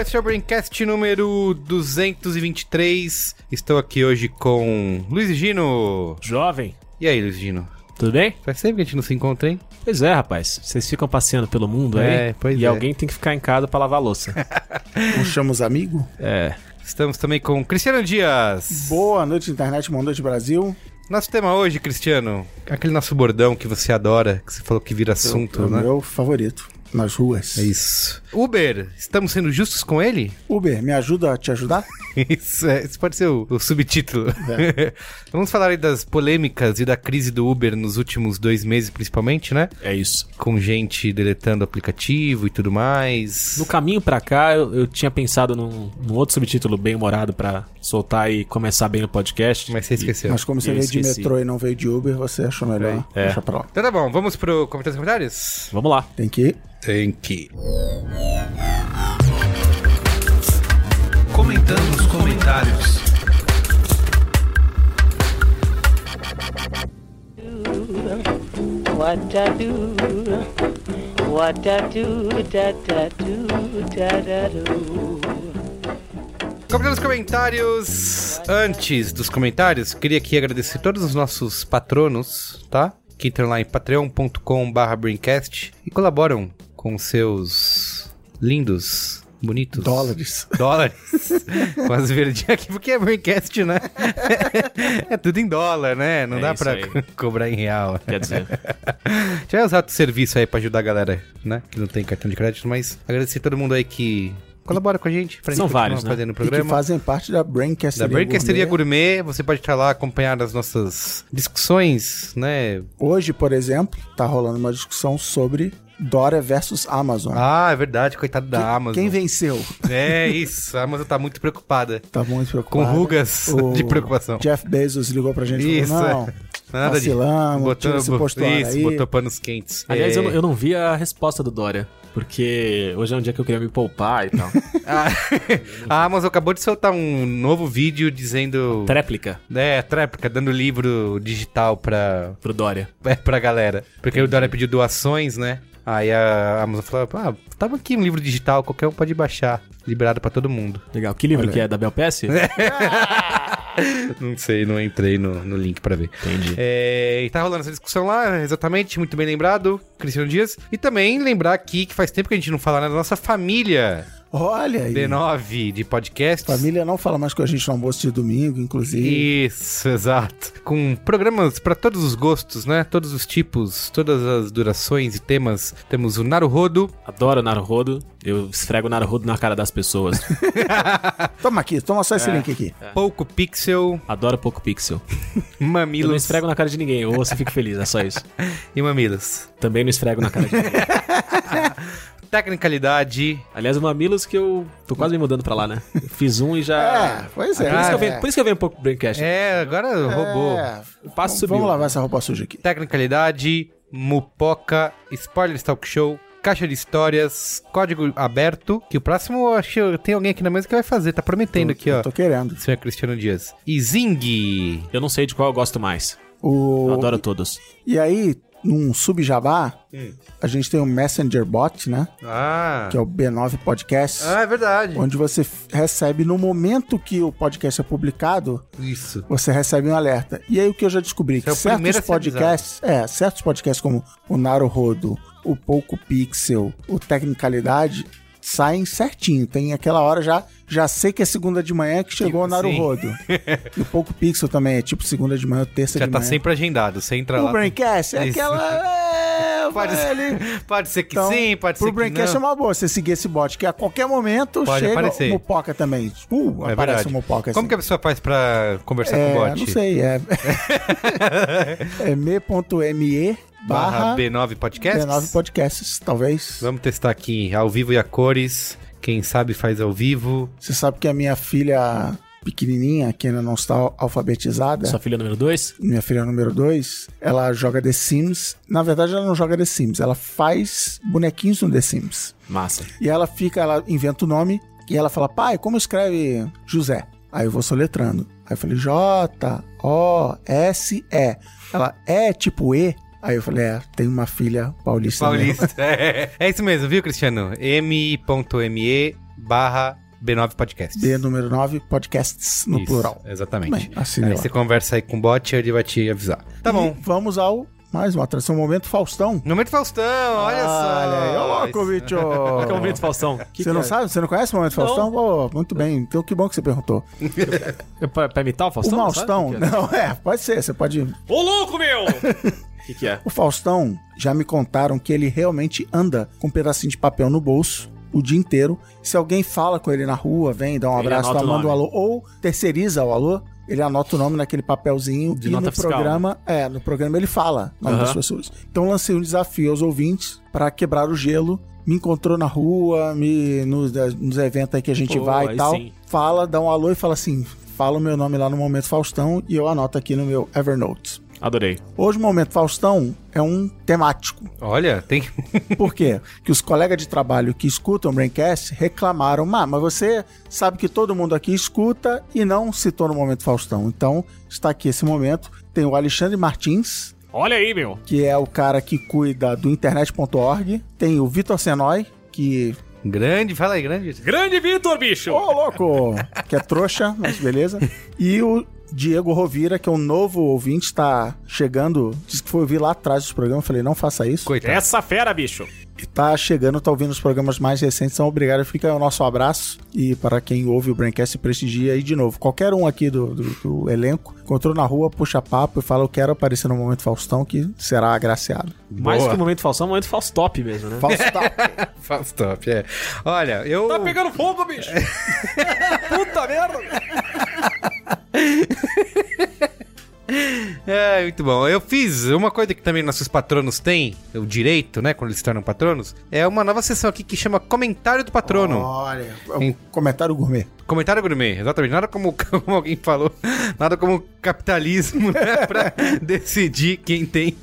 Esse é o Braincast número 223. Estou aqui hoje com Luiz Gino. Jovem, E aí, Luiz Gino? tudo bem? Faz tempo que a gente não se encontra, hein? Pois é, rapaz. Vocês ficam passeando pelo mundo É, aí pois e é. alguém tem que ficar em casa pra lavar a louça. Não chama os amigos? é. Estamos também com Cristiano Dias. Boa noite, internet, boa noite, Brasil. Nosso tema hoje, Cristiano, aquele nosso bordão que você adora, que você falou que vira assunto, é o né? meu favorito nas ruas. É isso. Uber, estamos sendo justos com ele? Uber, me ajuda a te ajudar? Isso, é, isso pode ser o, o subtítulo. É. Vamos falar aí das polêmicas e da crise do Uber nos últimos dois meses, principalmente, né? É isso. Com gente deletando o aplicativo e tudo mais. No caminho pra cá, eu, eu tinha pensado num, num outro subtítulo bem humorado pra soltar e começar bem o podcast. Mas você esqueceu. Mas como você veio de metrô e não veio de Uber, você achou melhor É. deixar pra lá. Então tá bom, vamos pro comentários e comentários? Vamos lá. Tem que ir. Tem que. Comentando os comentários. What I do, what I do, da da do, da da do. Comentários comentários. Antes dos comentários, queria aqui agradecer todos os nossos patronos, tá? Que entram lá em patreon.com.br Braincast e colaboram com seus lindos, bonitos Dólares. Dólares. as verdinhas aqui, porque é Braincast, né? é tudo em dólar, né? Não É dá pra cobrar em real. Quer dizer, Já vai usar o serviço aí pra ajudar a galera, né? Que não tem cartão de crédito, mas agradecer todo mundo aí que colabora com a gente. Pra São gente vários, né? fazendo o E que programa. fazem parte da Braincasteria Da Braincasteria Gourmet. Gourmet, você pode estar lá acompanhar as nossas discussões, né? Hoje, por exemplo, tá rolando uma discussão sobre Dora versus Amazon. Ah, é verdade, coitado da Quem- Amazon. Quem venceu? É isso, a Amazon tá muito preocupada. Tá muito Com preocupado. rugas O de preocupação. Jeff Bezos ligou pra gente e Isso, falou, é. não, Nada de. vacilamos, tira esse postulário isso, aí. botou panos quentes. aliás, É, eu, não- eu não vi a resposta do Dória. Porque hoje é um dia que eu queria me poupar e tal. A, a Amazon acabou de soltar um novo vídeo dizendo. Tréplica É, tréplica, dando livro digital pra, pro Dória. é, pra galera. Porque o Dória pediu doações, né? Aí a Amazon falou: ah, tava aqui um livro digital, qualquer um pode baixar. Liberado pra todo mundo. Legal. Que livro Olha que é? Da Belpes? Não sei, não entrei no, no link pra ver. Entendi. É, e tá rolando essa discussão lá, exatamente, muito bem lembrado, Cristiano Dias. E também lembrar aqui que faz tempo que a gente não fala né, da nossa família Olha aí. B9 de podcasts. Família não fala mais com a gente no almoço de domingo, inclusive. Isso, exato. Com programas pra todos os gostos, né? Todos os tipos, todas as durações e temas. Temos o Naruhodo, Adoro Naruhodo. Eu esfrego Naruhodo na cara das pessoas. Toma aqui, toma só esse É. link aqui. Pouco Pixel, Adoro pouco pixel. Eu não Mamilos esfrego na cara de ninguém. Ouço e fico feliz. É só isso. e Mamilos. Também não esfrego na cara de ninguém. Tecnicalidade. Aliás, o Mamilos que eu tô quase me mudando pra lá, né? Eu Fiz um e já. É, pois é. Por, isso que eu é. venho, por isso que eu venho um pouco pro Braincast. É, agora roubou. É, O passo vamos- subiu. Vamos lavar essa roupa suja aqui. Tecnicalidade, Mupoca, Spoilers Talk Show, Caixa de Histórias, Código Aberto, que o próximo eu acho que tem alguém aqui na mesa que vai fazer, tá prometendo aqui, Eu ó. Tô querendo. Senhor Cristiano Dias. E Zing. Eu não sei de qual eu gosto mais. O... Eu adoro todos. E aí, num subjabá, Hum. a gente tem o Messenger Bot, né? Ah. Que é o B9 Podcast. Ah, é verdade. Onde você recebe, no momento que o podcast é publicado, Isso. você recebe um alerta. E aí o que eu já descobri, Você é que primeiro certos podcasts, é, certos podcasts como o Naruhodo, o Pouco Pixel, o Tecnicalidade, saem certinho. Tem aquela hora já, já sei que é segunda de manhã que chegou o Sim. Naruhodo. e o Pouco Pixel também é tipo segunda de manhã, terça Já de tá manhã. sempre agendado. Você entra O lá. Braincast é Isso. aquela... É, Pode ser, pode ser que Então, sim, pode pro ser que Braincast é não. uma boa você seguir esse bot, que a qualquer momento Pode chega aparecer. o Mupoca também. Uh, É aparece o Mupoca. Como que a assim. pessoa faz pra conversar é, com o bot? Não sei, é... é me.me Barra barra B9 Podcasts? B9 Podcasts, talvez. Vamos testar aqui ao vivo e a cores. Quem sabe faz ao vivo. Você sabe que a minha filha pequenininha, que ainda não está alfabetizada, Sua filha número 2? minha filha número 2, ela joga The Sims. Na verdade, ela não joga The Sims, ela faz bonequinhos no The Sims. Massa. E ela fica, ela inventa o nome e ela fala, pai, como escreve José? Aí eu vou soletrando. Aí eu falei, J-O-S-E. Ela, é tipo E? Aí eu falei, é, tem uma filha paulista. mesmo." Paulista. é, é isso mesmo, viu, Cristiano? m.me barra B9 Podcast. B número 9, podcasts no Isso, plural. Exatamente. Bem, assine Aí você conversa aí com o bot e ele vai te avisar. Tá E bom. vamos ao mais uma atração, momento Faustão. Momento Faustão, olha só. Olha aí, ô louco, bicho. Qual que é o momento, Faustão? Que Você não que é? sabe? Você não conhece o Momento Não. Faustão? Pô, muito bem. Então que bom que você perguntou. É pra, pra imitar o Faustão? o não? Faustão, é? não, é, pode ser, você pode... Ô, louco, meu! O que, que é? O Faustão, já me contaram que ele realmente anda com um pedacinho de papel no bolso o dia inteiro. Se alguém fala com ele na rua, vem, dá um Ele abraço, tá, manda um alô, ou terceiriza o alô, ele anota o nome naquele papelzinho De e no fiscal, programa, é, no programa ele fala o nome Aham. das pessoas. Então lancei um desafio aos ouvintes para quebrar o gelo. Me encontrou na rua, me nos, nos eventos aí que a gente Pô, vai e tal. sim. Fala, dá um alô e fala assim: fala o meu nome lá no Momento Faustão e eu anoto aqui no meu Evernote. Adorei. Hoje o Momento Faustão é um temático. Olha, tem. Por quê? Que os colegas de trabalho que escutam o Braincast reclamaram, "Má, mas você sabe que todo mundo aqui escuta e não citou no Momento Faustão. Então, está aqui esse momento. Tem o Alexandre Martins, Olha aí, meu. que é o cara que cuida do internet.org. Tem o Vitor Senói, que... grande, fala aí, grande. Grande Vitor, bicho! Ô, louco! que é trouxa, mas beleza. E o Diego Rovira, que é um novo ouvinte, está chegando. Disse que foi ouvir lá atrás dos programas. Eu falei, não faça isso. Coitado. Essa fera, bicho! E tá chegando, tá ouvindo os programas mais recentes, então obrigado. Fica aí o nosso abraço. E para quem ouve o Braincast, prestigia aí de novo. Qualquer um aqui do, do, do elenco, encontrou na rua, puxa papo e fala: Eu quero aparecer no Momento Faustão, que será agraciado. Mais Boa. que o momento Faustão, é o momento Faustop mesmo, né? Faustão. Faustop, é. Olha, eu. Tá pegando fogo, bicho! Puta merda! É, muito bom. Eu fiz uma coisa que também nossos patronos têm, o direito, né, quando eles se tornam patronos, é uma nova sessão aqui que chama Comentário do Patrono. Olha, é um comentário gourmet. Comentário gourmet, exatamente. Nada como, como alguém falou, nada como capitalismo, né, pra decidir quem tem,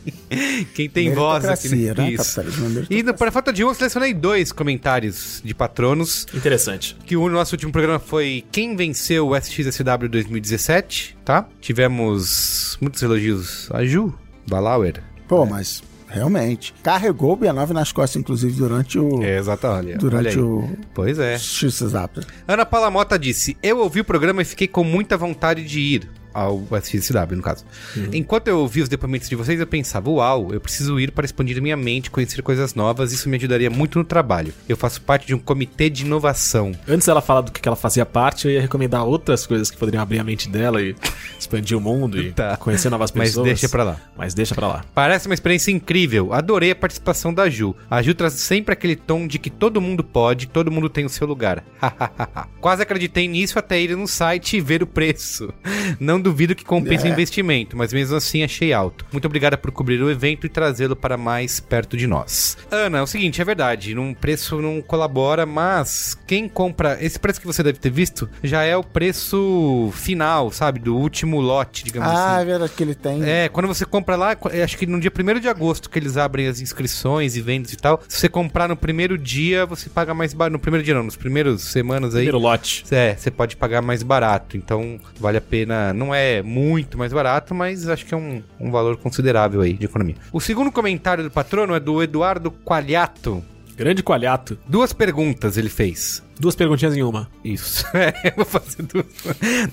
quem tem voz aqui. Meritocracia, né? Isso. É E para falta de um, eu selecionei dois comentários de patronos. Interessante. Que o nosso último programa foi Quem Venceu o SXSW 2017, tá? Tivemos muitos elogios a Ju Balauer. Pô, mas realmente. Carregou o B9 nas costas, inclusive, durante o. É, olha durante o. Pois é. XSW. Ana Paula Mota disse: Eu ouvi o programa e fiquei com muita vontade de ir. Ao SXSW, no caso. Enquanto eu ouvi os depoimentos de vocês, eu pensava: Uau, eu preciso ir para expandir minha mente, conhecer coisas novas, isso me ajudaria muito no trabalho. Eu faço parte de um comitê de inovação. Antes dela falar do que ela fazia parte, eu ia recomendar outras coisas que poderiam abrir a mente dela e expandir o mundo e Tá. conhecer novas Mas pessoas. deixa pra lá. Mas deixa pra lá. Parece uma experiência incrível. Adorei a participação da Ju. A Ju traz sempre aquele tom de que todo mundo pode, todo mundo tem o seu lugar. Quase acreditei nisso até ir no site e ver o preço. Não duvido que compense o investimento, mas mesmo assim achei alto. Muito obrigada por cobrir o evento e trazê-lo para mais perto de nós. Ana, é o seguinte, é verdade, num preço não colabora, mas quem compra, esse preço que você deve ter visto, já é o preço final, sabe, do último lote, digamos assim. Ah, é verdade que ele tem. É, quando você compra lá, acho que no dia 1 de agosto que eles abrem as inscrições e vendas e tal. Se você comprar no primeiro dia, você paga mais barato. No primeiro dia não, nos primeiros semanas aí. Primeiro lote. É, você pode pagar mais barato. Então, vale a pena. Não é muito mais barato, mas acho que é um, um valor considerável aí de economia. O segundo comentário do patrono é do Eduardo Qualiato. Grande coalhato. Duas perguntas ele fez. Duas perguntinhas em uma. Isso. É, eu vou fazer duas.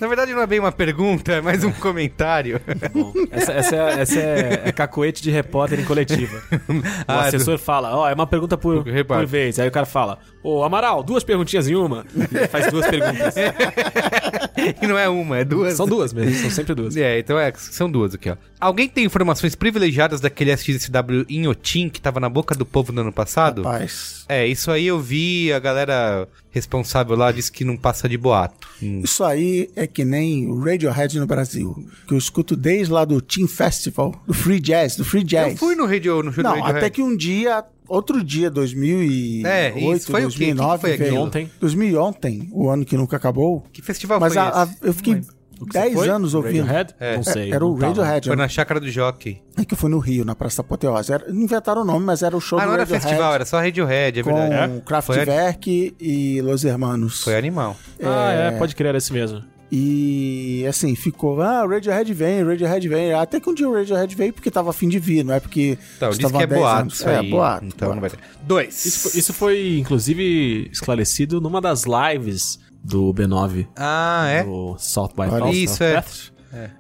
Na verdade, não é bem uma pergunta, é mais um comentário. Bom, essa, essa é, essa é, é cacoete de repórter em coletiva. O Ah, assessor fala, ó, é uma pergunta por, Por vez. Aí o cara fala, ô Amaral, duas perguntinhas em uma. E faz duas perguntas. e não é uma, é duas. São duas mesmo, são sempre duas. É, então é, são duas aqui, ó. Alguém tem informações privilegiadas daquele SXSW Inhotim que tava na boca do povo no ano passado? Rapaz. É, isso aí eu vi, a galera responsável lá disse que não passa de boato. Hum. Isso aí é que nem o Radiohead no Brasil, que eu escuto desde lá do Team Festival, do Free Jazz, do Free Jazz. Eu fui no radio, no show do Não, Radiohead. até que um dia outro dia, 2008, É, isso. Foi o quê? 2009, Que que foi? Ontem. 2000 o ano que nunca acabou. Que festival Mas foi a- a- esse? eu fiquei O 10 foi? anos ouvindo. Radiohead? É. Não sei. Era o não. Radiohead. Foi na Chácara do Jockey. É que foi no Rio, na Praça Apoteose. Era, não inventaram o nome, mas era o show Ah, do não era Radiohead festival, era só Radiohead, é com verdade. Kraftwerk e Los Hermanos. Foi animal. Ah, é, pode crer, era esse mesmo. E assim, ficou, ah, o Radiohead vem, o Radiohead vem. Até que um dia o Radiohead veio porque tava afim de vir, não é porque. Então, eles diz que é há 10 boato isso é, aí. boato. Então não vai boato. ter. Dois. Isso, isso foi, inclusive, esclarecido numa das lives do B9, Ah, é? do South by Olha, Southwest isso, é. Fest,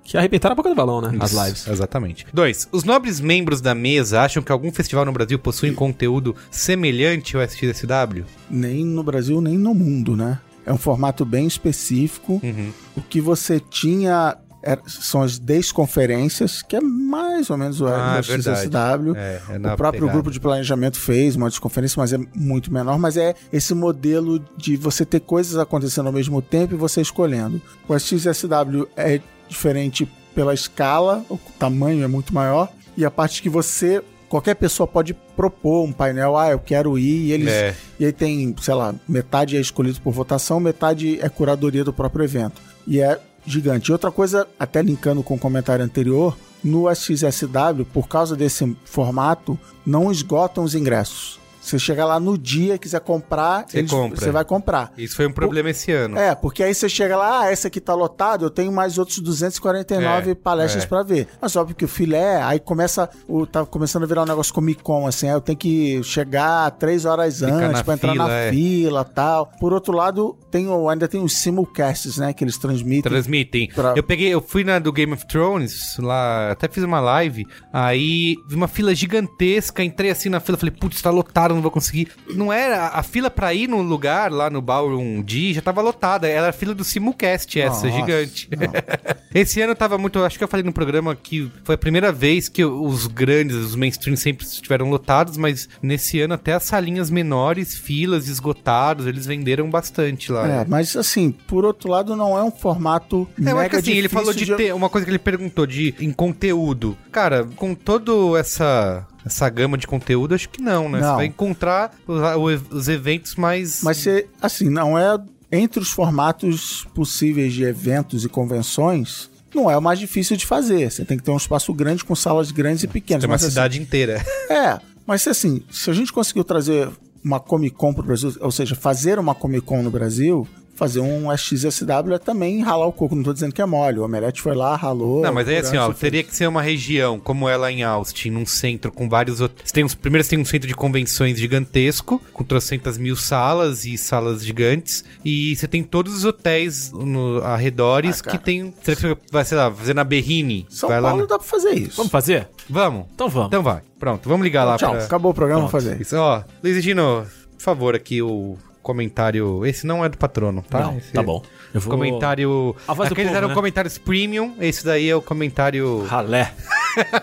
Que arrebentaram a boca do balão, né? As Isso, lives. Exatamente. Dois. Os nobres membros da mesa acham que algum festival no Brasil possui conteúdo semelhante ao SXSW? Nem no Brasil, nem no mundo, né? É um formato bem específico. Uhum. O que você tinha era- são as desconferências, que é mais ou menos o Ah, é SXSW. É, é O próprio pegada. grupo de planejamento fez uma desconferência, mas é muito menor. Mas é esse modelo de você ter coisas acontecendo ao mesmo tempo e você escolhendo. O SXSW é diferente pela escala, o tamanho é muito maior. E a parte que você. Qualquer pessoa pode propor um painel, ah, eu quero ir, e eles. É. E aí tem, sei lá, metade é escolhido por votação, metade é curadoria do próprio evento. E é gigante. E outra coisa, até linkando com o comentário anterior, no SXSW, por causa desse formato, não esgotam os ingressos. Você chega lá no dia, quiser comprar, Você compra. você vai comprar. Isso foi um problema esse ano. É, porque aí você chega lá, ah, esse aqui tá lotado, eu tenho mais outros 249 É, palestras é. pra ver. Mas óbvio que o filé, aí começa, o, tá começando a virar um negócio Comic Con, assim, aí eu tenho que chegar três horas Ficar antes na pra entrar na é. fila tal. Por outro lado, tem, ainda tem os simulcasts, né, que eles transmitem. Transmitem. Pra- Eu peguei, eu fui na do Game of Thrones, lá, até fiz uma live, aí vi uma fila gigantesca, entrei assim na fila, falei, putz, tá lotado, não vou conseguir. Não era, a fila pra ir no lugar, lá no Ballroom D, já tava lotada, era a fila do Simulcast essa, Nossa, gigante. Esse ano tava muito, acho que eu falei no programa que foi a primeira vez que os grandes, os mainstream sempre estiveram lotados, mas nesse ano até as salinhas menores, filas esgotados, eles venderam bastante lá. É, mas assim, por outro lado, não é um formato É, eu acho mega que assim, ele falou de, ter uma coisa que ele perguntou de em conteúdo. Cara, com todo essa essa gama de conteúdo, acho que não, né? Você Não. vai encontrar os, o- os eventos mais Mas você, assim, não é entre os formatos possíveis de eventos e convenções, não é o mais difícil de fazer. Você tem que ter um espaço grande com salas grandes e pequenas. tem uma mas, assim, cidade inteira. É, mas assim, se a gente conseguiu trazer uma Comic Con pro Brasil, ou seja, fazer uma Comic Con no Brasil, fazer um SXSW é também ralar o coco. Não tô dizendo que é mole. O Omelete foi lá, ralou. Não, mas aí assim, ó, teria que ser uma região como ela em Austin, num centro com vários outros. Tem uns, primeiro você tem um centro de convenções gigantesco, com trocentas mil salas e salas gigantes. E você tem todos os hotéis no arredores Ah, que tem. Será que você vai, sei lá, fazer na Berrini? São vai Paulo lá. dá pra fazer isso. Vamos fazer? na- Vamos. Então vamos. Então vai. Pronto, vamos ligar lá Tchau, pra. acabou o programa, vamos fazer. Isso, ó, Luiz Gino, por favor, aqui o comentário. Esse não é do patrono, tá? Não, Esse tá bom. Eu vou... Comentário. A voz Aqueles povo, eram né? comentários premium, esse daí é o comentário Ralé.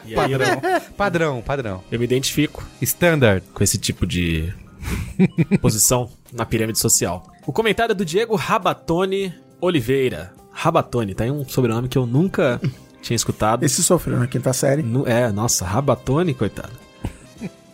E aí eu, padrão, padrão. eu me identifico Standard. com esse tipo de posição na pirâmide social. O comentário é do Diego Rabatone Oliveira. Rabatone, tá aí um sobrenome que eu nunca tinha escutado. Esse sofreu na quinta série. Nu- É, nossa, Rabatone, coitado.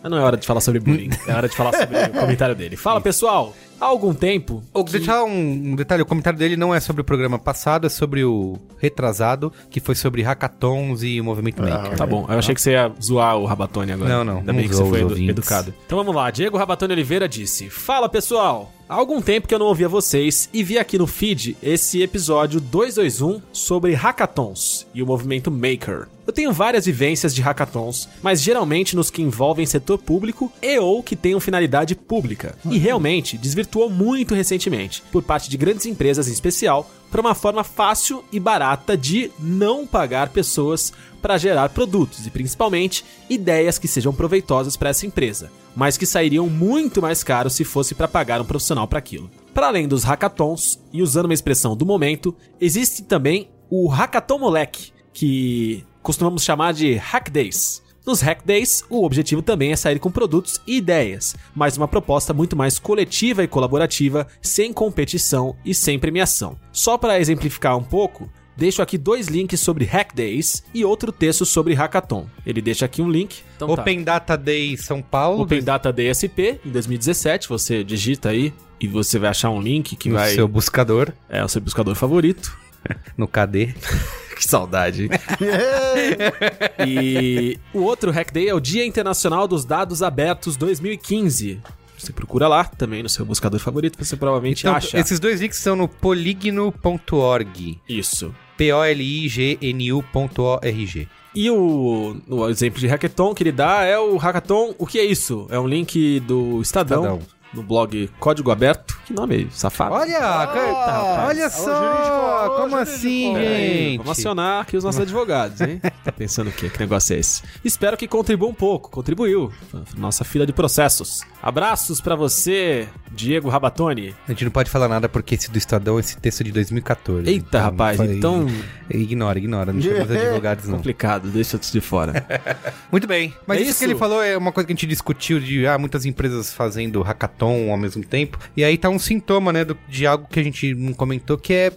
Mas não é hora de falar sobre bullying, é hora de falar sobre o comentário dele. Fala pessoal, há algum tempo. Oh, deixar um, um detalhe, o comentário dele não é sobre o programa passado, é sobre o retrasado, que foi sobre hackathons e o movimento maker. Tá bom, eu achei que você ia zoar o Rabatone agora. Não, não, Ainda bem que você foi edu- ouvintes. educado. Então vamos lá, Diego Rabatone Oliveira disse: Fala pessoal, há algum tempo que eu não ouvia vocês e vi aqui no feed esse episódio 221 sobre hackathons e o movimento Maker. Eu tenho várias vivências de hackathons, mas geralmente nos que envolvem setor público e ou que tenham finalidade pública. E realmente desvirtuou muito recentemente, por parte de grandes empresas em especial, para uma forma fácil e barata de não pagar pessoas para gerar produtos e principalmente ideias que sejam proveitosas para essa empresa, mas que sairiam muito mais caros se fosse para pagar um profissional para aquilo. Para além dos hackathons, e usando uma expressão do momento, existe também o Hackathon Moleque, que costumamos chamar de Hack Days. Nos Hack Days, o objetivo também é sair com produtos e ideias, mas uma proposta muito mais coletiva e colaborativa, sem competição e sem premiação. Só para exemplificar um pouco, deixo aqui dois links sobre Hack Days e outro texto sobre Hackathon. Ele deixa aqui um link. Então tá. Open Data Day São Paulo. Open Data Day SP em 2017. Você digita aí e você vai achar um link que no vai. seu buscador, É o seu buscador favorito. no KD. Que saudade. e o outro Hack Day é o Dia Internacional dos Dados Abertos 2015. Você procura lá também no seu buscador favorito, você provavelmente Então, acha. esses dois links são no poligno.org. Isso. P-O-L-I-G-N-U.org. E o, o exemplo de hackathon que ele dá é o hackathon. O que é isso? É um link do Estadão, Estadão. No blog Código Aberto. Que nome safado. Olha, cara, olha só, alô, como jurídico. assim, gente? Vamos acionar aqui os nossos advogados, hein? Tá pensando o quê? Que negócio é esse? Espero que contribua um pouco. Contribuiu. Nossa fila de processos. Abraços pra você, Diego Rabatoni. A gente não pode falar nada porque esse do Estadão, esse texto é de 2014. Eita, Então, rapaz, foi- então Ignora, ignora, não chama os advogados não. complicado, deixa isso de fora. Muito bem, mas É isso, isso? que ele falou é uma coisa que a gente discutiu de ah, muitas empresas fazendo hackathon ao mesmo tempo. E aí tá um sintoma, né, do- de algo que a gente não comentou, que é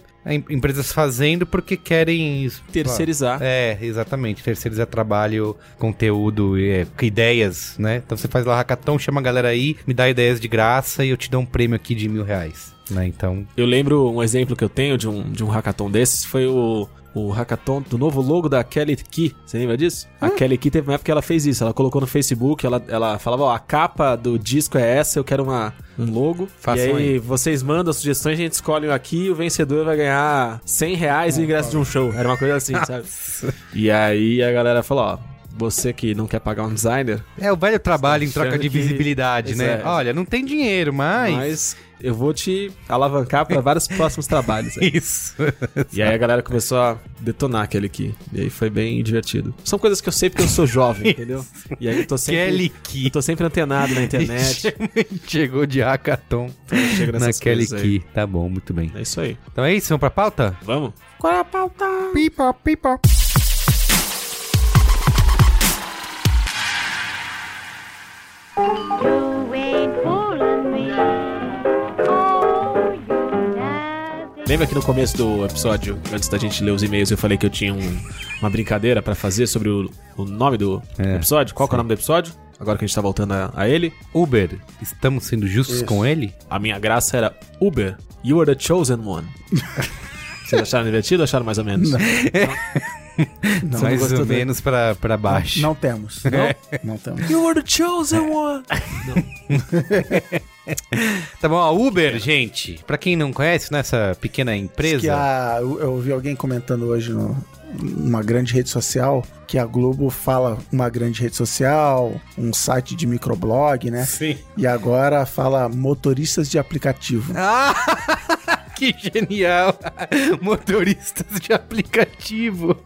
empresas fazendo porque querem... Terceirizar. É, exatamente. Terceirizar trabalho, conteúdo, é, ideias, né? Então você faz lá hackathon, chama a galera aí, me dá ideias de graça e eu te dou um prêmio aqui de mil reais. Né? Então, Eu lembro um exemplo que eu tenho de um, de um hackathon desses, foi o, o hackathon do novo logo da Kelly Key. Você lembra disso? A Kelly Key teve uma época que ela fez isso. Ela colocou no Facebook, ela, ela falava, ó, a capa do disco é essa, eu quero uma, um logo. Façam e aí, aí. vocês mandam sugestões, a gente escolhe um aqui e o vencedor vai ganhar 100 reais e o ingresso de um show. Era uma coisa assim, sabe? E aí a galera falou, ó, você que não quer pagar um designer, é o velho trabalho em troca de que- visibilidade, né? É. Olha, não tem dinheiro, mas... mas eu vou te alavancar para vários próximos trabalhos. aí. Isso. E aí a galera começou a detonar aquele aqui. E aí foi bem divertido. São coisas que eu sei porque eu sou jovem, entendeu? E aí eu tô sempre. Kelly Eu tô sempre antenado na internet. Chegou de hackathon Chega na Kelly. Key. Tá bom, muito bem. É isso aí. Então é isso, vamos pra pauta? Vamos? Qual é a pauta? Pipa, pipa. Lembra que no começo do episódio, antes da gente ler os e-mails, eu falei que eu tinha um- uma brincadeira pra fazer sobre o, o nome do É, episódio? Qual que é o nome do episódio? Agora que a gente tá voltando a, a ele. Uber, estamos sendo justos Isso. com ele? A minha graça era Uber, you are the chosen one. Vocês acharam divertido ou acharam mais ou menos? Não, Mais gostou ou menos pra, pra baixo. não temos. Não? Não temos. You are the chosen one. Tá bom, a Uber, gente, pra quem não conhece, nessa pequena Que empresa... a, eu eu ouvi alguém comentando hoje no, numa grande rede social que a Globo fala uma grande rede social, um site de microblog, né? Sim. E agora fala motoristas de aplicativo. Ah, que genial! Motoristas de aplicativo.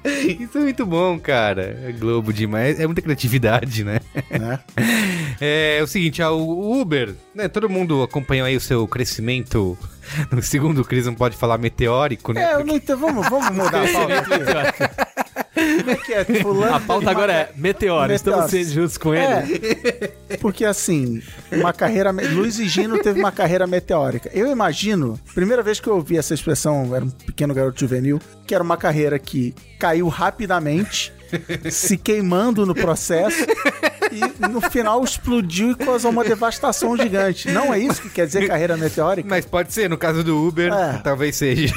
Isso é muito bom, cara. É Globo demais. É muita criatividade, né? né? É, o seguinte, o Uber, né? Todo mundo acompanhou aí o seu crescimento. No segundo o Cris não pode falar meteórico, né? É, eu não entendo. Vamos, vamos mudar a pauta aqui. Como é que é? Fulano A pauta agora é Meteoro. Estamos sendo juntos com ele. É, porque assim, uma carreira. me- Luiz e Gino teve uma carreira meteórica. Eu imagino, primeira vez que eu ouvi essa expressão, eu era um pequeno garoto juvenil, que era uma carreira que caiu rapidamente, se queimando no processo. E no final explodiu e causou uma devastação gigante. Não é isso que quer dizer carreira meteórica? Mas pode ser, no caso do Uber, É. talvez seja.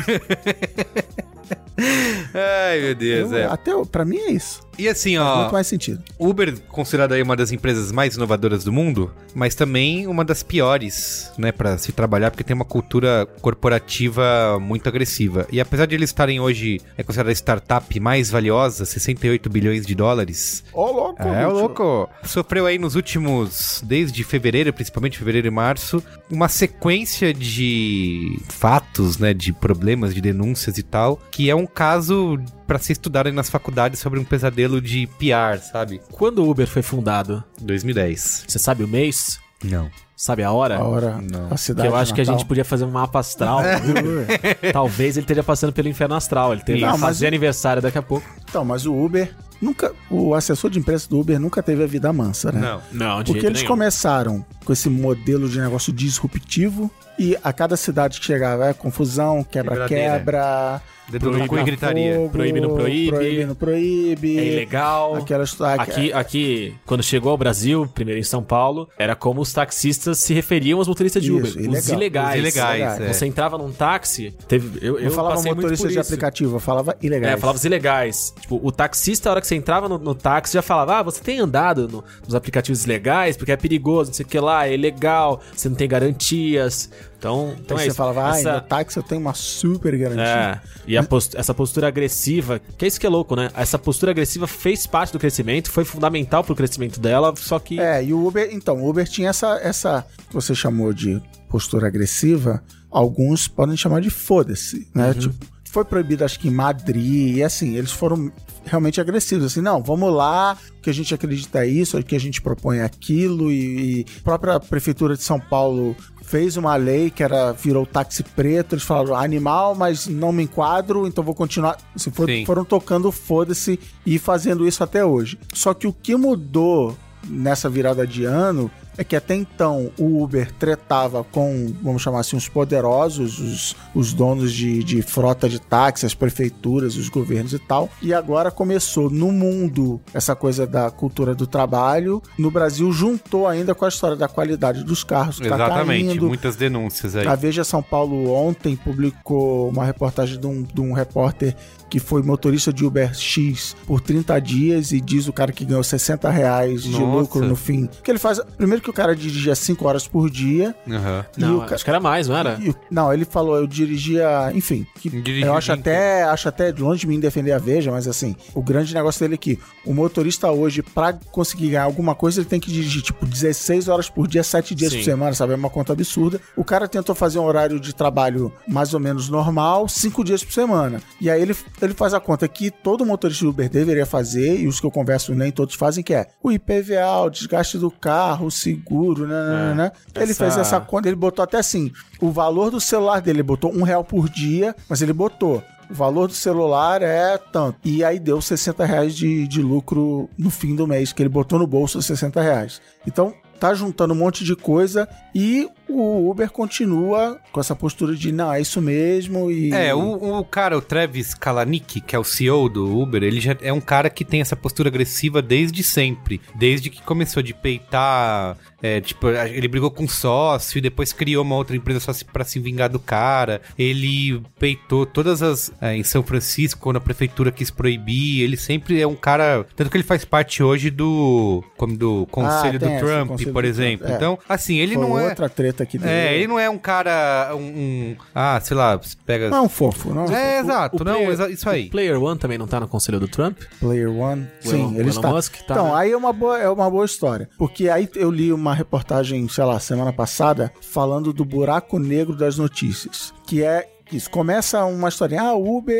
Ai, meu Deus, Eu- é. Até pra mim é isso. E assim, ó, Muito mais sentido. Uber considerada aí uma das empresas mais inovadoras do mundo, mas também uma das piores, né, para se trabalhar, porque tem uma cultura corporativa muito agressiva. E apesar de eles estarem hoje é considerada a startup mais valiosa, 68 bilhões de dólares. Ô, louco! É, bicho. louco. Sofreu aí nos últimos, desde fevereiro, principalmente fevereiro e março, uma sequência de fatos, né, de problemas, de denúncias e tal, que é um caso pra se estudar aí nas faculdades sobre um pesadelo de PR, sabe? Quando o Uber foi fundado, 2010. você sabe o mês? Não. Sabe a hora? A hora, Não. a Que cidade eu acho que a gente podia fazer um mapa astral. Talvez ele esteja passando pelo inferno astral. Ele teve Não, mas- fazer aniversário daqui a pouco. Então, mas o Uber nunca. O assessor de imprensa do Uber nunca teve a vida mansa, né? Não. Não, de Porque jeito eles nenhum. começaram com esse modelo de negócio disruptivo. E a cada cidade que chegava é confusão, quebra-quebra. Dedo no cu e gritaria. fogo, Proíbe, não proíbe. Proíbe, não proíbe. É ilegal. Aquela história. Aqui, aqui, quando chegou ao Brasil, primeiro em São Paulo, era como os taxistas se referiam aos motoristas de Isso, Uber. ilegal. Os ilegais. Os ilegais, é. Você entrava num táxi, teve. Eu, Eu eu falava motorista de isso. aplicativo, eu falava ilegal. É, falava os ilegais. Tipo, o taxista, a hora que você entrava no, no táxi, já falava: Ah, você tem andado no- nos aplicativos ilegais porque é perigoso, não sei o que lá, é ilegal, você não tem garantias. Então, então Aí é você falava, ah, Essa- no táxi eu tenho uma super garantia. é, e post- essa postura agressiva, que é isso que é louco, né? Essa postura agressiva fez parte do crescimento, foi fundamental pro crescimento dela, só que. É, e o Uber, então, o Uber tinha essa, essa que você chamou de postura agressiva, alguns podem chamar de foda-se, né? Tipo, foi proibido acho que em Madrid, e assim, eles foram realmente agressivos, assim, não, vamos lá, que a gente acredita é isso, que a gente propõe aquilo, e, e a própria prefeitura de São Paulo fez uma lei que era virou táxi preto, eles falaram animal, mas não me enquadro, então vou continuar. Assim, for- foram tocando foda-se e fazendo isso até hoje. Só que o que mudou nessa virada de ano é que até então o Uber tretava com, vamos chamar assim, os poderosos, os, os donos de, de frota de táxi, as prefeituras, os governos e tal. E agora começou no mundo essa coisa da cultura do trabalho. No Brasil juntou ainda com a história da qualidade dos carros que tá Exatamente, caindo. muitas denúncias aí. A Veja São Paulo ontem publicou uma reportagem de um, de um repórter que foi motorista de Uber X por 30 dias e diz o cara que ganhou 60 reais de Nossa. lucro no fim. Que ele faz. Primeiro que o cara dirigia 5 horas por dia. Aham. e Não, o ca- acho que era mais, não era? e não, ele falou, eu dirigia, enfim, que Dirigia eu acho até, acho até longe de mim defender a Veja, mas assim, o grande negócio dele é que o motorista hoje, pra conseguir ganhar alguma coisa, ele tem que dirigir, tipo, 16 horas por dia, 7 dias Sim. por semana, sabe? É uma conta absurda. O cara tentou fazer um horário de trabalho mais ou menos normal, 5 dias por semana. E aí ele, ele faz a conta que todo motorista de Uber deveria fazer, e os que eu converso nem todos fazem, que é o IPVA, o desgaste do carro, o seguro, né? né, né, né. Ele essa- fez essa conta, ele botou até assim, o valor do celular dele, ele botou um real por dia, mas ele botou. O valor do celular é tanto. E aí deu 60 reais de, de lucro no fim do mês, que ele botou no bolso 60 reais. Então, tá juntando um monte de coisa e o Uber continua com essa postura de não, é isso mesmo e... É, o, o cara, o Travis Kalanick, que é o CEO do Uber, ele já é um cara que tem essa postura agressiva desde sempre. Desde que começou de peitar. é, tipo, ele brigou com um sócio e depois criou uma outra empresa só pra se vingar do cara. Ele peitou todas as. é, em São Francisco, quando a prefeitura quis proibir. Ele sempre é um cara. Tanto que ele faz parte hoje do. Como do Conselho tem do Trump, Conselho por exemplo. É. Então, assim, ele não é. outra treta aqui dele. É, ele não é um cara. Um, um- ah, sei lá, pega. Não é um fofo, não. É, exato. O não, player- exa- isso aí. O Player One também não tá no conselho do Trump? Player One. O Sim, Elon- ele Elon está. Musk tá, então, né? aí é uma, boa, é uma boa história. Porque aí eu li uma reportagem, sei lá, semana passada, falando do buraco negro das notícias. Que é isso. Começa uma historinha, ah, o Uber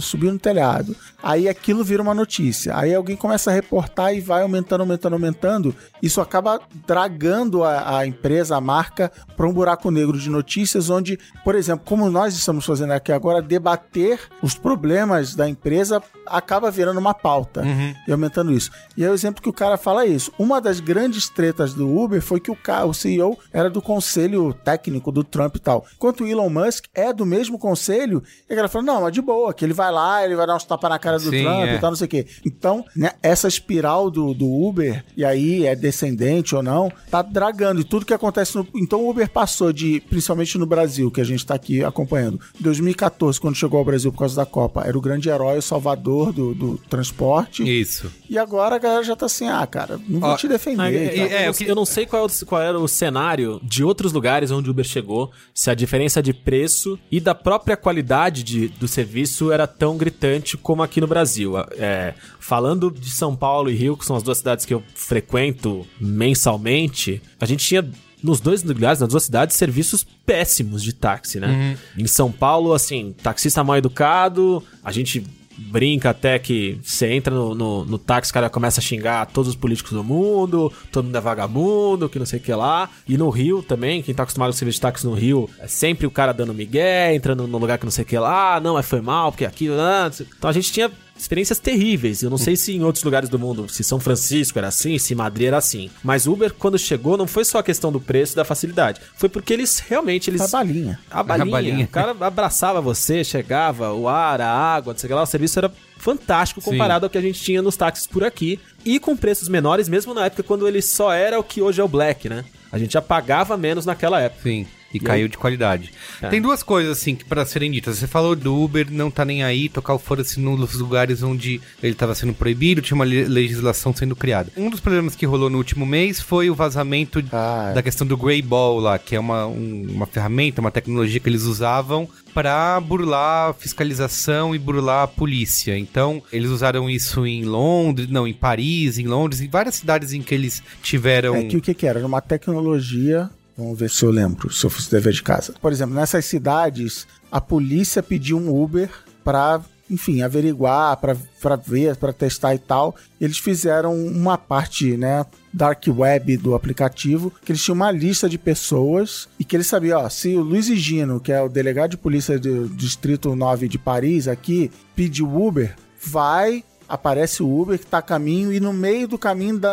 subiu no telhado. Aí aquilo vira uma notícia. Aí alguém começa a reportar e vai aumentando, aumentando, aumentando. Isso acaba dragando a, a empresa, a marca, para um buraco negro de notícias, onde, por exemplo, como nós estamos fazendo aqui agora, debater os problemas da empresa acaba virando uma pauta e aumentando isso. E aí o exemplo que o cara fala é isso. Uma das grandes tretas do Uber foi que o, o CEO era do conselho técnico do Trump e tal. Enquanto o Elon Musk é do mesmo conselho, e a galera fala, não, mas de boa, que ele vai lá, ele vai dar uns tapas na cara do Sim, Trump é. e tal, não sei o quê. Então, né, essa espiral do, do Uber, e aí é descendente ou não, tá dragando. E tudo que acontece no... Então o Uber passou de, principalmente no Brasil, que a gente tá aqui acompanhando, em 2014, quando chegou ao Brasil por causa da Copa, era o grande herói, o salvador do, do transporte. Isso. E agora a galera já tá assim, ah, cara, não vou Ó, te defender. É, eu, é, não- eu não sei qual, é qual era o cenário de outros lugares onde o Uber chegou, se a diferença de preço e da própria qualidade de- do serviço era tão gritante como aqui no Brasil. É, falando de São Paulo e Rio, que são as duas cidades que eu frequento mensalmente, a gente tinha nos dois lugares, nas duas cidades, serviços péssimos de táxi, né? Em São Paulo, assim, taxista mal educado, a gente brinca até que você entra no, no, no táxi, o cara começa a xingar todos os políticos do mundo, todo mundo é vagabundo, que não sei o que lá. E no Rio também, quem tá acostumado com serviço de táxi no Rio, é sempre o cara dando migué, entrando no lugar que não sei o que lá, não, é foi mal, porque aquilo. ah, sei- Então a gente tinha experiências terríveis. Eu não sei se em outros lugares do mundo, se São Francisco era assim, se Madrid era assim. Mas Uber, quando chegou, não foi só a questão do preço e da facilidade. Foi porque eles realmente eles A balinha. a balinha. A balinha. O cara abraçava você, chegava, o ar, a água, não sei o que lá. O serviço era fantástico comparado ao que a gente tinha nos táxis por aqui. E com preços menores, mesmo na época quando ele só era o que hoje é o Black, né? A gente já pagava menos naquela época. Sim. E, E caiu de qualidade. É. Tem duas coisas, assim, que pra serem ditas. Você falou do Uber não tá nem aí, tocar o foda-se nos lugares onde ele tava sendo proibido, tinha uma le- legislação sendo criada. Um dos problemas que rolou no último mês foi o vazamento Ah, é. da questão do Grey Ball lá, que é uma, um- uma ferramenta, uma tecnologia que eles usavam pra burlar a fiscalização e burlar a polícia. Então, eles usaram isso em Londres, não, em Paris, em Londres, em várias cidades em que eles tiveram... É que o que, que era? Era uma tecnologia. Vamos ver se eu lembro, se eu fiz dever de casa. Por exemplo, nessas cidades, a polícia pediu um Uber pra, enfim, averiguar, pra pra ver, pra testar e tal. Eles fizeram uma parte, né, dark web do aplicativo, que eles tinham uma lista de pessoas e que eles sabiam, ó, se o Luiz Gino, que é o delegado de polícia do Distrito 9 de Paris aqui, pediu Uber, vai aparece o Uber que tá a caminho e no meio do caminho dá,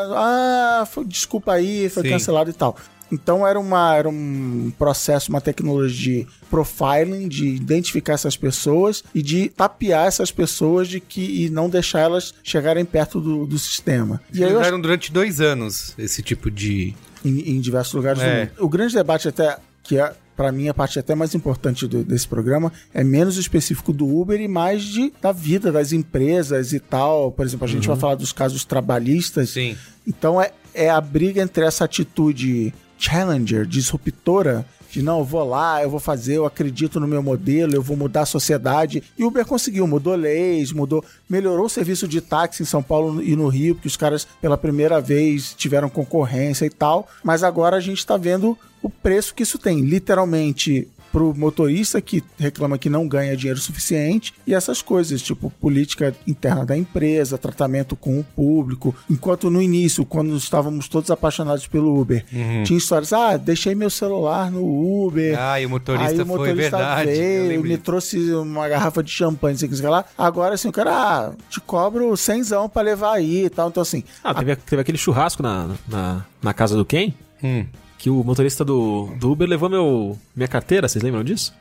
ah, foi- desculpa aí, foi Sim. cancelado e tal. Então era, uma, era um processo, uma tecnologia de profiling, de identificar essas pessoas e de tapear essas pessoas de que, e não deixar elas chegarem perto do, do sistema. E aí Eles eu acho usaram durante dois anos esse tipo de... em, em diversos lugares É. do mundo. O grande debate até, que é para mim a parte até mais importante do- desse programa, é menos específico do Uber e mais de, da vida das empresas e tal. Por exemplo, a gente vai falar dos casos trabalhistas. Sim. Então é, é a briga entre essa atitude challenger, disruptora, de não, eu vou lá, eu vou fazer, eu acredito no meu modelo, eu vou mudar a sociedade. E Uber conseguiu, mudou leis, mudou, melhorou o serviço de táxi em São Paulo e no Rio, porque os caras pela primeira vez tiveram concorrência e tal. Mas agora a gente tá vendo o preço que isso tem. Literalmente pro motorista que reclama que não ganha dinheiro suficiente e essas coisas, tipo política interna da empresa, tratamento com o público. Enquanto no início, quando estávamos todos apaixonados pelo Uber, tinha histórias, ah, deixei meu celular no Uber. Ah, e o motorista, Aí o foi motorista verdade. eu veio, me trouxe uma garrafa de champanhe, não sei lá. Agora, assim, o cara, ah, te cobro cenzão pra levar aí e tal. Então, assim, Ah, teve, teve aquele churrasco na, na, na casa do Ken, Hum. Que o motorista do, do Uber levou meu, minha carteira, vocês lembram disso?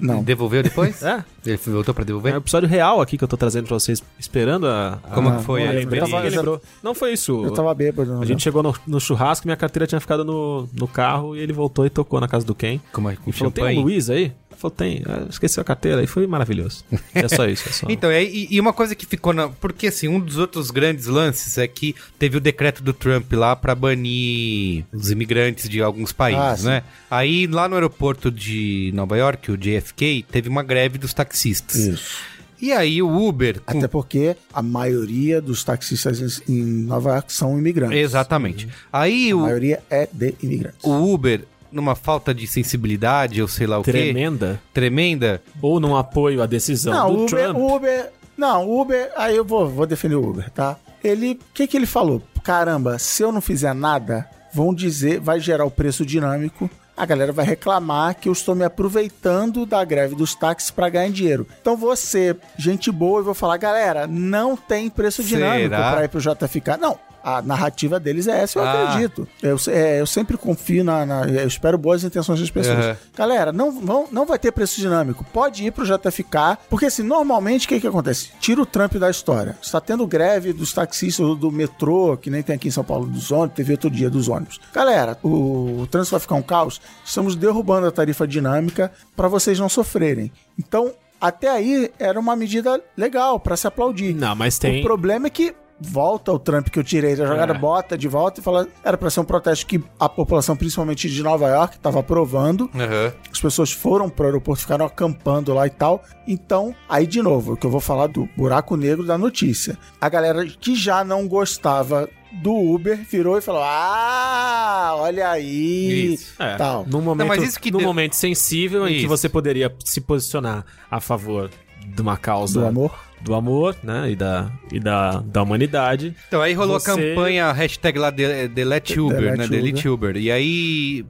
Não. Devolveu depois? É. Ele voltou pra É devolver? um episódio real aqui que eu tô trazendo pra vocês, esperando a... Como que foi não a lembrou. Não foi isso. eu tava bêbado. não A lembro. gente chegou no, no churrasco e minha carteira tinha ficado no, no carro e ele voltou e tocou na casa do Ken. Como é, com E falou, tem um Luiz aí? Falou, tem. Ah, esqueceu a carteira. E foi maravilhoso. É só isso, é só... Então, e, aí- e uma coisa que ficou na. Porque, assim, um dos outros grandes lances é que teve o decreto do Trump lá pra banir os imigrantes de alguns Ah, países, sim. né? Aí, lá no aeroporto de Nova York, o JFK, teve uma greve dos taxistas. Isso. E aí, o Uber. com- Até porque a maioria dos taxistas em Nova York são imigrantes. Exatamente. Aí, A o, maioria é de imigrantes. o Uber, numa falta de sensibilidade, ou sei lá o quê, Tremenda. tremenda, Ou num apoio à decisão Não, do o Uber, Trump. Uber. Não, o Uber. Aí eu vou, vou defender o Uber, tá? Ele. O que, que ele falou? Caramba, se eu não fizer nada, vão dizer, vai gerar o preço dinâmico. A galera vai reclamar que eu estou me aproveitando da greve dos táxis para ganhar dinheiro. Então você, gente boa, eu vou falar, galera, não tem preço dinâmico para ir pro JFK. Não, a narrativa deles é essa, eu Ah. acredito. Eu, é, eu sempre confio na, na- Eu espero boas intenções das pessoas. Aham. Galera, não, não, não vai ter preço dinâmico. Pode ir pro JFK, porque assim, normalmente o que, que acontece? Tira o Trump da história. Está tendo greve dos taxistas do, do metrô, que nem tem aqui em São Paulo, dos ônibus, teve outro dia dos ônibus. Galera, o, o trânsito vai ficar um caos. Estamos derrubando a tarifa dinâmica para vocês não sofrerem. Então, até aí era uma medida legal para se aplaudir. Não, mas tem... O problema é que volta o Trump que eu tirei da jogada, É. bota de volta e fala. Era pra ser um protesto que a população, principalmente de Nova York, tava aprovando. aham, As pessoas foram pro aeroporto, ficaram acampando lá e tal. Então, aí de novo, o que eu vou falar do buraco negro da notícia. A galera que já não gostava do Uber virou e falou: Ah, olha aí. Isso. É, Tal. num momento, mas isso que num deu- momento sensível em que Isso. você poderia se posicionar a favor de uma causa Do amor. Do amor, né, e da, e da, da humanidade. Então aí rolou Você- a campanha, a hashtag lá de, Delete Uber, Delete né? Uber. Delete Uber. E aí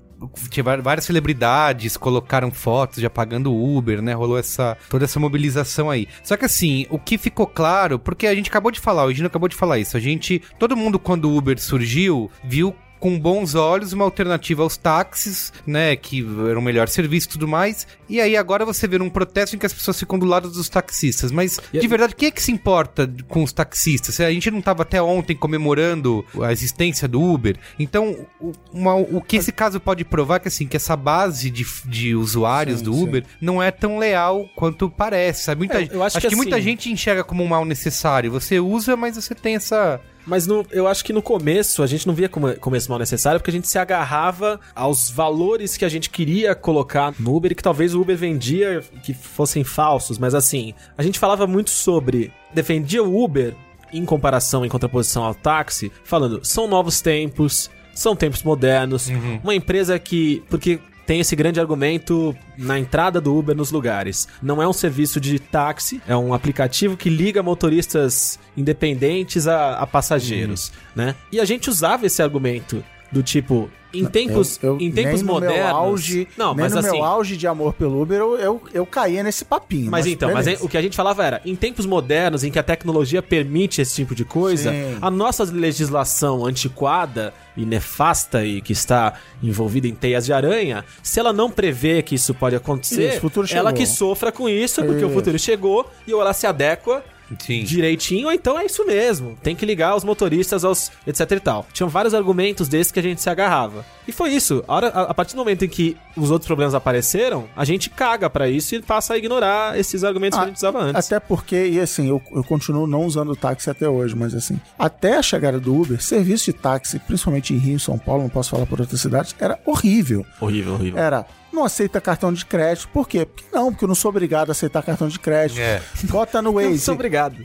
várias celebridades colocaram fotos já pagando Uber, né? Rolou essa toda essa mobilização aí. Só que assim, o que ficou claro, porque a gente acabou de falar, o Gino acabou de falar isso. A gente, todo mundo quando o Uber surgiu, viu com bons olhos uma alternativa aos táxis, né, que era um melhor serviço e tudo mais. E aí agora você vê um protesto em que as pessoas ficam do lado dos taxistas, mas de verdade, quem é que se importa com os taxistas? A gente não tava até ontem comemorando a existência do Uber. Então, o, uma- o que esse caso pode provar é que assim, que essa base de, de usuários Sim, do sim. Uber não é tão leal quanto parece, sabe? Muita, É, eu acho acho, que que, muita assim- gente enxerga como um mal necessário. Você usa, mas você tem essa Mas no- eu acho que no começo a gente não via como, como esse mal necessário, porque a gente se agarrava aos valores que a gente queria colocar no Uber e que talvez o Uber vendia que fossem falsos. Mas assim, a gente falava muito sobre. defendia o Uber em comparação, em contraposição ao táxi, falando, são novos tempos, são tempos modernos, uma empresa que. Porque tem esse grande argumento na entrada do Uber nos lugares. Não é um serviço de táxi, é um aplicativo que liga motoristas independentes a, a passageiros, né? E a gente usava esse argumento do tipo em tempos, Eu- eu- em tempos modernos. Auge, não, mas no assim, meu auge de amor pelo Uber, eu, eu, eu caía nesse papinho. mas então, mas beleza. aí, o que a gente falava era, em tempos modernos em que a tecnologia permite esse tipo de coisa, Sim. a nossa legislação antiquada e nefasta e que está envolvida em teias de aranha, se ela não prevê que isso pode acontecer, Isso, o futuro ela que sofra com isso, porque o Isso. futuro chegou e ou ela se adequa Sim. direitinho, ou então é isso mesmo. Tem que ligar os motoristas aos etc e tal. Tinham vários argumentos desses que a gente se agarrava. E foi isso. A, hora, a, a partir do momento em que os outros problemas apareceram, a gente caga pra isso e passa a ignorar esses argumentos que a gente usava antes. Até porque, e assim, eu, eu continuo não usando o táxi até hoje, mas assim, até a chegada do Uber, serviço de táxi, principalmente em Rio, São Paulo, não posso falar por outras cidades, era horrível. Horrível, horrível. Era, não aceita cartão de crédito. Por quê? Porque não, porque eu não sou obrigado a aceitar cartão de crédito. É. Bota no Waze. obrigado.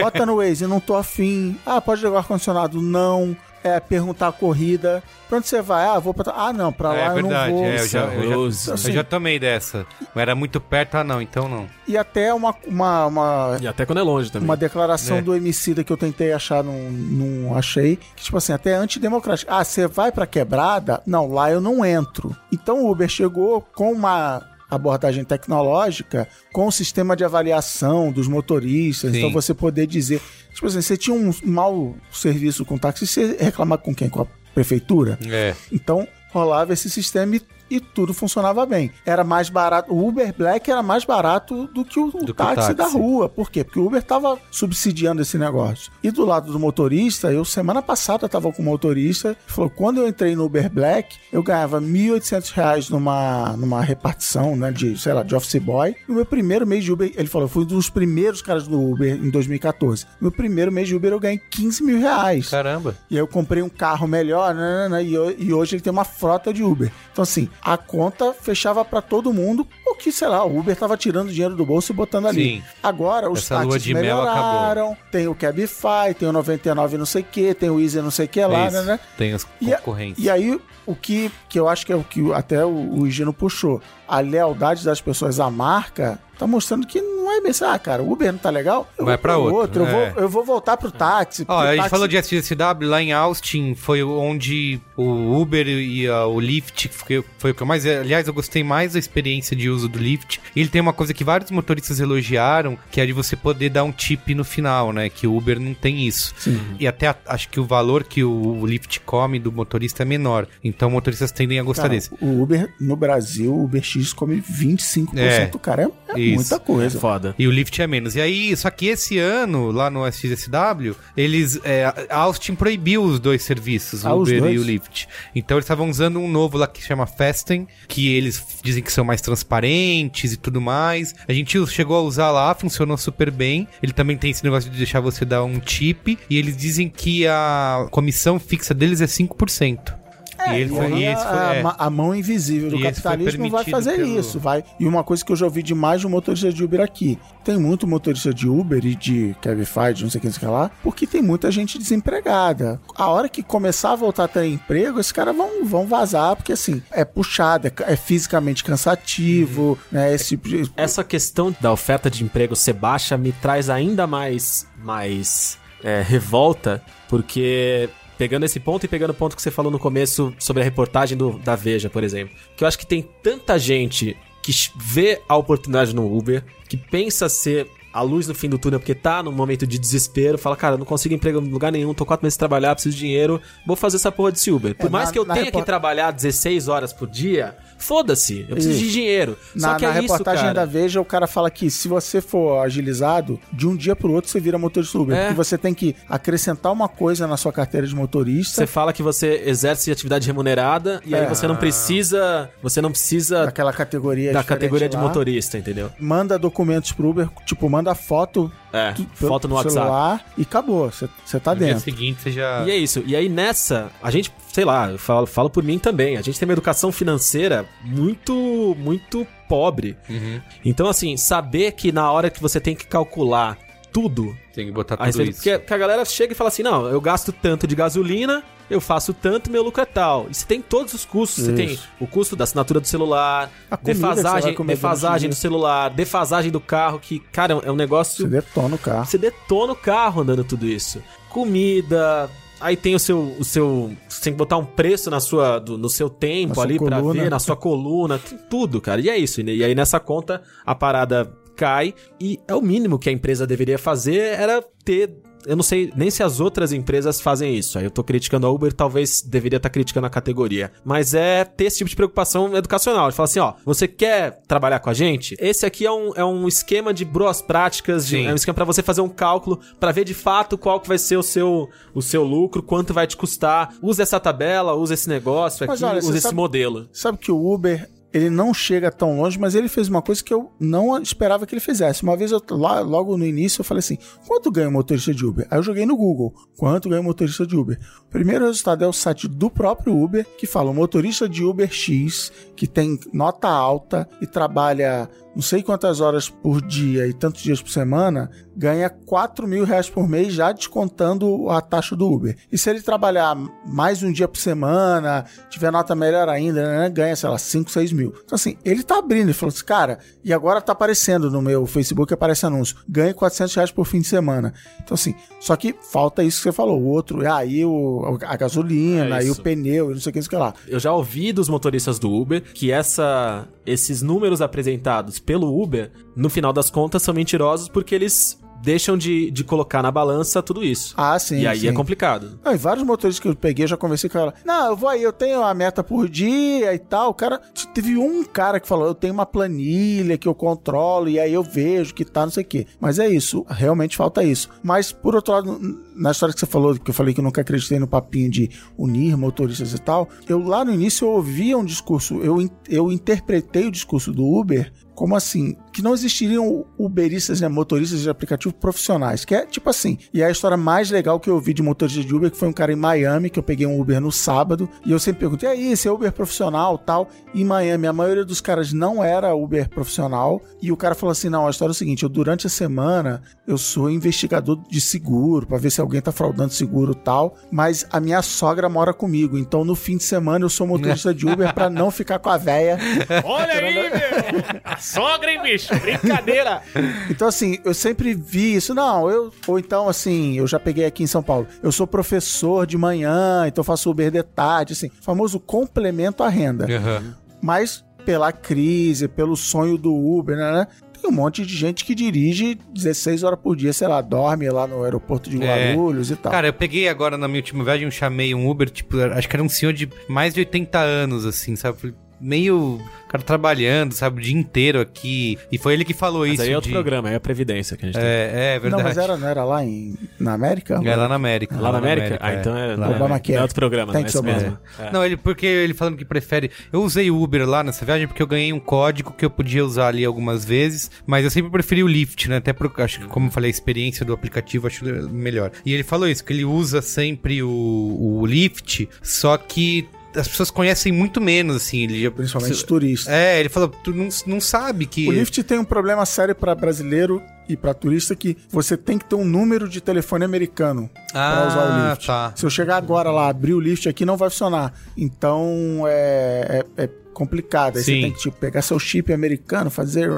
Bota no Waze, não tô afim. Ah, pode ligar o ar-condicionado? Não. É, perguntar a corrida. Pra onde você vai? Ah, vou pra. Ah, não, pra lá é eu verdade, não vou. é, eu, já, eu, já, eu Assim. já tomei dessa. Era muito perto, ah não, então não. E até uma, uma, uma, E até quando é longe também. uma declaração É. do Emicida que eu tentei achar, não, não achei. Que, tipo assim, até antidemocrático. Ah, você vai pra quebrada? Não, lá eu não entro. Então o Uber chegou com uma abordagem tecnológica, com o sistema de avaliação dos motoristas. Sim. Então você poder dizer. Tipo assim, você tinha um mau serviço com táxi, você reclamar com quem? Com a prefeitura? É. Então rolava esse sistema e, e tudo funcionava bem. Era mais barato. O Uber Black era mais barato do que o, o que o táxi, táxi. da rua. Por quê? Porque o Uber tava subsidiando esse negócio. E do lado do motorista, eu semana passada tava com um motorista, falou: quando eu entrei no Uber Black, eu ganhava 1.800 reais numa, numa repartição, né, de, sei lá, de office boy. No meu primeiro mês de Uber, ele falou: eu fui um dos primeiros caras do Uber em 2014. No meu primeiro mês de Uber, eu ganhei 15 mil reais. Caramba. E aí eu comprei um carro melhor, né, né, né, e, e hoje ele tem uma frota de Uber. Então, assim, a conta fechava pra todo mundo, o que, sei lá, o Uber tava tirando dinheiro do bolso e botando ali. Sim. Agora, os Essa táxis melhoraram, tem o Cabify, tem o 99 não sei o que, tem o Easy não sei o que lá, Isso. né? Tem os E, a- concorrentes. e aí, o que, que eu acho que é o que até o, o Higino puxou, a lealdade das pessoas à marca tá mostrando que não é bem assim, ah, cara, o Uber não tá legal, eu Vai pra pro outro, eu, é. vou, eu vou voltar pro táxi. Ó, porque a gente táxi- falou de SXSW, lá em Austin foi onde o Uber e ah, o Lyft foi, foi o que eu mais. Aliás, eu gostei mais da experiência de uso do Lyft. E ele tem uma coisa que vários motoristas elogiaram, que é de você poder dar um tip no final, né? Que o Uber não tem isso. E até a- acho que o valor que o, o Lyft come do motorista é menor. Então motoristas tendem a gostar Cara, desse. o Uber no Brasil, o Uber X come 25%, cara. É, é Isso. muita coisa. Foda. E o Lyft é menos. E aí, só que esse ano, lá no SXSW, eles. É, a Austin proibiu os dois serviços, Ah, o Uber e o Lyft. Então eles estavam usando um novo lá que chama Fasten, que eles dizem que são mais transparentes e tudo mais. A gente chegou a usar lá, funcionou super bem. Ele também tem esse negócio de deixar você dar um tip. E eles dizem que a comissão fixa deles é 5%. E, ele E foi, e a, esse foi, é. a mão invisível do E capitalismo vai fazer pelo- isso, vai. E uma coisa que eu já ouvi demais de um motorista de Uber aqui. Tem muito motorista de Uber e de Cabify, de não sei o que, não sei o que lá, porque tem muita gente desempregada. A hora que começar a voltar a ter emprego, esses caras vão, vão vazar, porque assim, é puxado, é, é fisicamente cansativo, né? Esse tipo de... Essa questão da oferta de emprego ser baixa me traz ainda mais, mais é, revolta, porque pegando esse ponto e pegando o ponto que você falou no começo sobre a reportagem do, da Veja, por exemplo. Que eu acho que tem tanta gente que vê a oportunidade no Uber, que pensa ser a luz no fim do túnel porque tá num momento de desespero, fala, cara, não consigo emprego em lugar nenhum, tô quatro meses de trabalhar, preciso de dinheiro, vou fazer essa porra desse Uber. Por É, mais na- que eu tenha repor- que trabalhar 16 horas por dia, foda-se, eu preciso de Isso. dinheiro. Só Na, que na é isso, reportagem cara. da Veja, o cara fala que se você for agilizado, de um dia pro outro você vira motorista Uber. É. Porque você tem que acrescentar uma coisa na sua carteira de motorista. Você fala que você exerce atividade remunerada e aí É. você não precisa, você não precisa daquela categoria da categoria de lá. motorista, entendeu? Manda documentos pro Uber, tipo, manda foto, É, tu- foto no WhatsApp. celular e acabou. Você você tá No dia dentro. seguinte você já. E é isso. E aí nessa, a gente, sei lá, eu falo, falo por mim também. A gente tem uma educação financeira muito, muito pobre. Uhum. Então, assim, saber que na hora que você tem que calcular tudo. Tem que botar tudo você, isso. porque, porque a galera chega e fala assim: não, eu gasto tanto de gasolina, eu faço tanto, meu lucro é tal. E você tem todos os custos. Você tem Isso. o custo da assinatura do celular, defasagem, defasagem do celular, defasagem do carro, que, cara, é um negócio. Você detona o carro. Você detona o carro andando tudo isso. Comida. Aí tem o seu. O seu você tem que botar um preço na sua, do- no seu tempo Na ali pra coluna. ver, na sua coluna, tem tudo, cara. E é isso. E aí nessa conta a parada cai. E é o mínimo que a empresa deveria fazer era ter. Eu não sei nem se as outras empresas fazem isso. Aí eu tô criticando a Uber, talvez deveria estar criticando a categoria. Mas é ter esse tipo de preocupação educacional. De falar assim, ó, você quer trabalhar com a gente? Esse aqui é um, é um esquema de boas práticas, de, é um esquema pra você fazer um cálculo, pra ver de fato qual que vai ser o seu, o seu lucro, quanto vai te custar. Use essa tabela, use esse negócio Mas aqui, olha, use esse sabe- modelo. Sabe que o Uber, ele não chega tão longe, mas ele fez uma coisa que eu não esperava que ele fizesse. Uma vez, eu, lá, logo no início, eu falei assim, quanto ganha um motorista de Uber? Aí eu joguei no Google, quanto ganha um motorista de Uber? O primeiro resultado é o site do próprio Uber, que fala, o motorista de Uber X, que tem nota alta e trabalha não sei quantas horas por dia e tantos dias por semana, ganha 4 mil reais por mês já descontando a taxa do Uber. E se ele trabalhar mais um dia por semana, tiver nota melhor ainda, né, ganha, sei lá, 5, 6 mil. Então, assim, ele tá abrindo, ele falou assim, cara, e agora tá aparecendo no meu Facebook, aparece anúncio, ganha 400 reais por fim de semana. Então, assim, só que falta isso que você falou, o outro, ah, aí o, a gasolina, É aí o isso. pneu, e não sei o que, não sei o que lá. Eu já ouvi dos motoristas do Uber que essa, esses números apresentados pelo Uber, no final das contas, são mentirosos porque eles deixam de, de colocar na balança tudo isso. Ah, sim, e aí sim. é complicado. Não, e vários motoristas que eu peguei, eu já conversei com ela. Não, eu vou aí, eu tenho a meta por dia e tal. O cara. Teve um cara que falou: eu tenho uma planilha que eu controlo e aí eu vejo que tá, não sei o quê. Mas é isso, realmente falta isso. Mas, por outro lado, na história que você falou, que eu falei que eu nunca acreditei no papinho de unir motoristas e tal, eu lá no início eu ouvia um discurso, eu, eu interpretei o discurso do Uber como assim, que não existiriam uberistas, né, motoristas de aplicativo profissionais, que é tipo assim, e é a história mais legal que eu ouvi de motorista de Uber, que foi um cara em Miami, que eu peguei um Uber no sábado, e eu sempre perguntei, e aí, esse é Uber profissional tal? Em Miami, a maioria dos caras não era Uber profissional, e o cara falou assim, não, a história é o seguinte, eu durante a semana, eu sou investigador de seguro, pra ver se alguém tá fraudando seguro tal, mas a minha sogra mora comigo, então no fim de semana eu sou motorista de Uber pra não ficar com a véia Olha aí, meu! Sogra, hein, bicho? Brincadeira! Então, assim, eu sempre vi isso. Não, eu. Ou então, assim, eu já peguei aqui em São Paulo. Eu sou professor de manhã, então eu faço Uber de tarde, assim, famoso complemento à renda. Aham. Mas pela crise, pelo sonho do Uber, né? né, Tem um monte de gente que dirige 16 horas por dia, sei lá, dorme lá no aeroporto de É. Guarulhos e tal. Cara, eu peguei agora na minha última viagem, eu chamei um Uber, tipo, acho que era um senhor de mais de 80 anos, assim, sabe? Falei, Meio. Cara trabalhando, sabe, o dia inteiro aqui. E foi ele que falou Mas isso. aí é outro de- programa, é a Previdência que a gente tem. É, é verdade. não, mas era, não era lá em, na América? É lá na América. Lá na América? ah, é. então é, Lá não, na é, é outro programa, não é Obama. mesmo. É. Não, ele porque ele falando que prefere. Eu usei o Uber lá nessa viagem porque eu ganhei um código que eu podia usar ali algumas vezes, mas eu sempre preferi o Lyft, né? Até porque acho que, como eu falei, a experiência do aplicativo acho melhor. E ele falou isso, que ele usa sempre o, o Lyft, só que as pessoas conhecem muito menos, assim. Ele Principalmente turistas. É, ele falou, tu não, não sabe que. O Lyft tem um problema sério para brasileiro e para turista que você tem que ter um número de telefone americano para usar o Lyft. tá. Se eu chegar agora lá, abrir o Lyft aqui, não vai funcionar. Então, é, é- é complicada. Aí Sim. você tem que tipo, pegar seu chip americano, fazer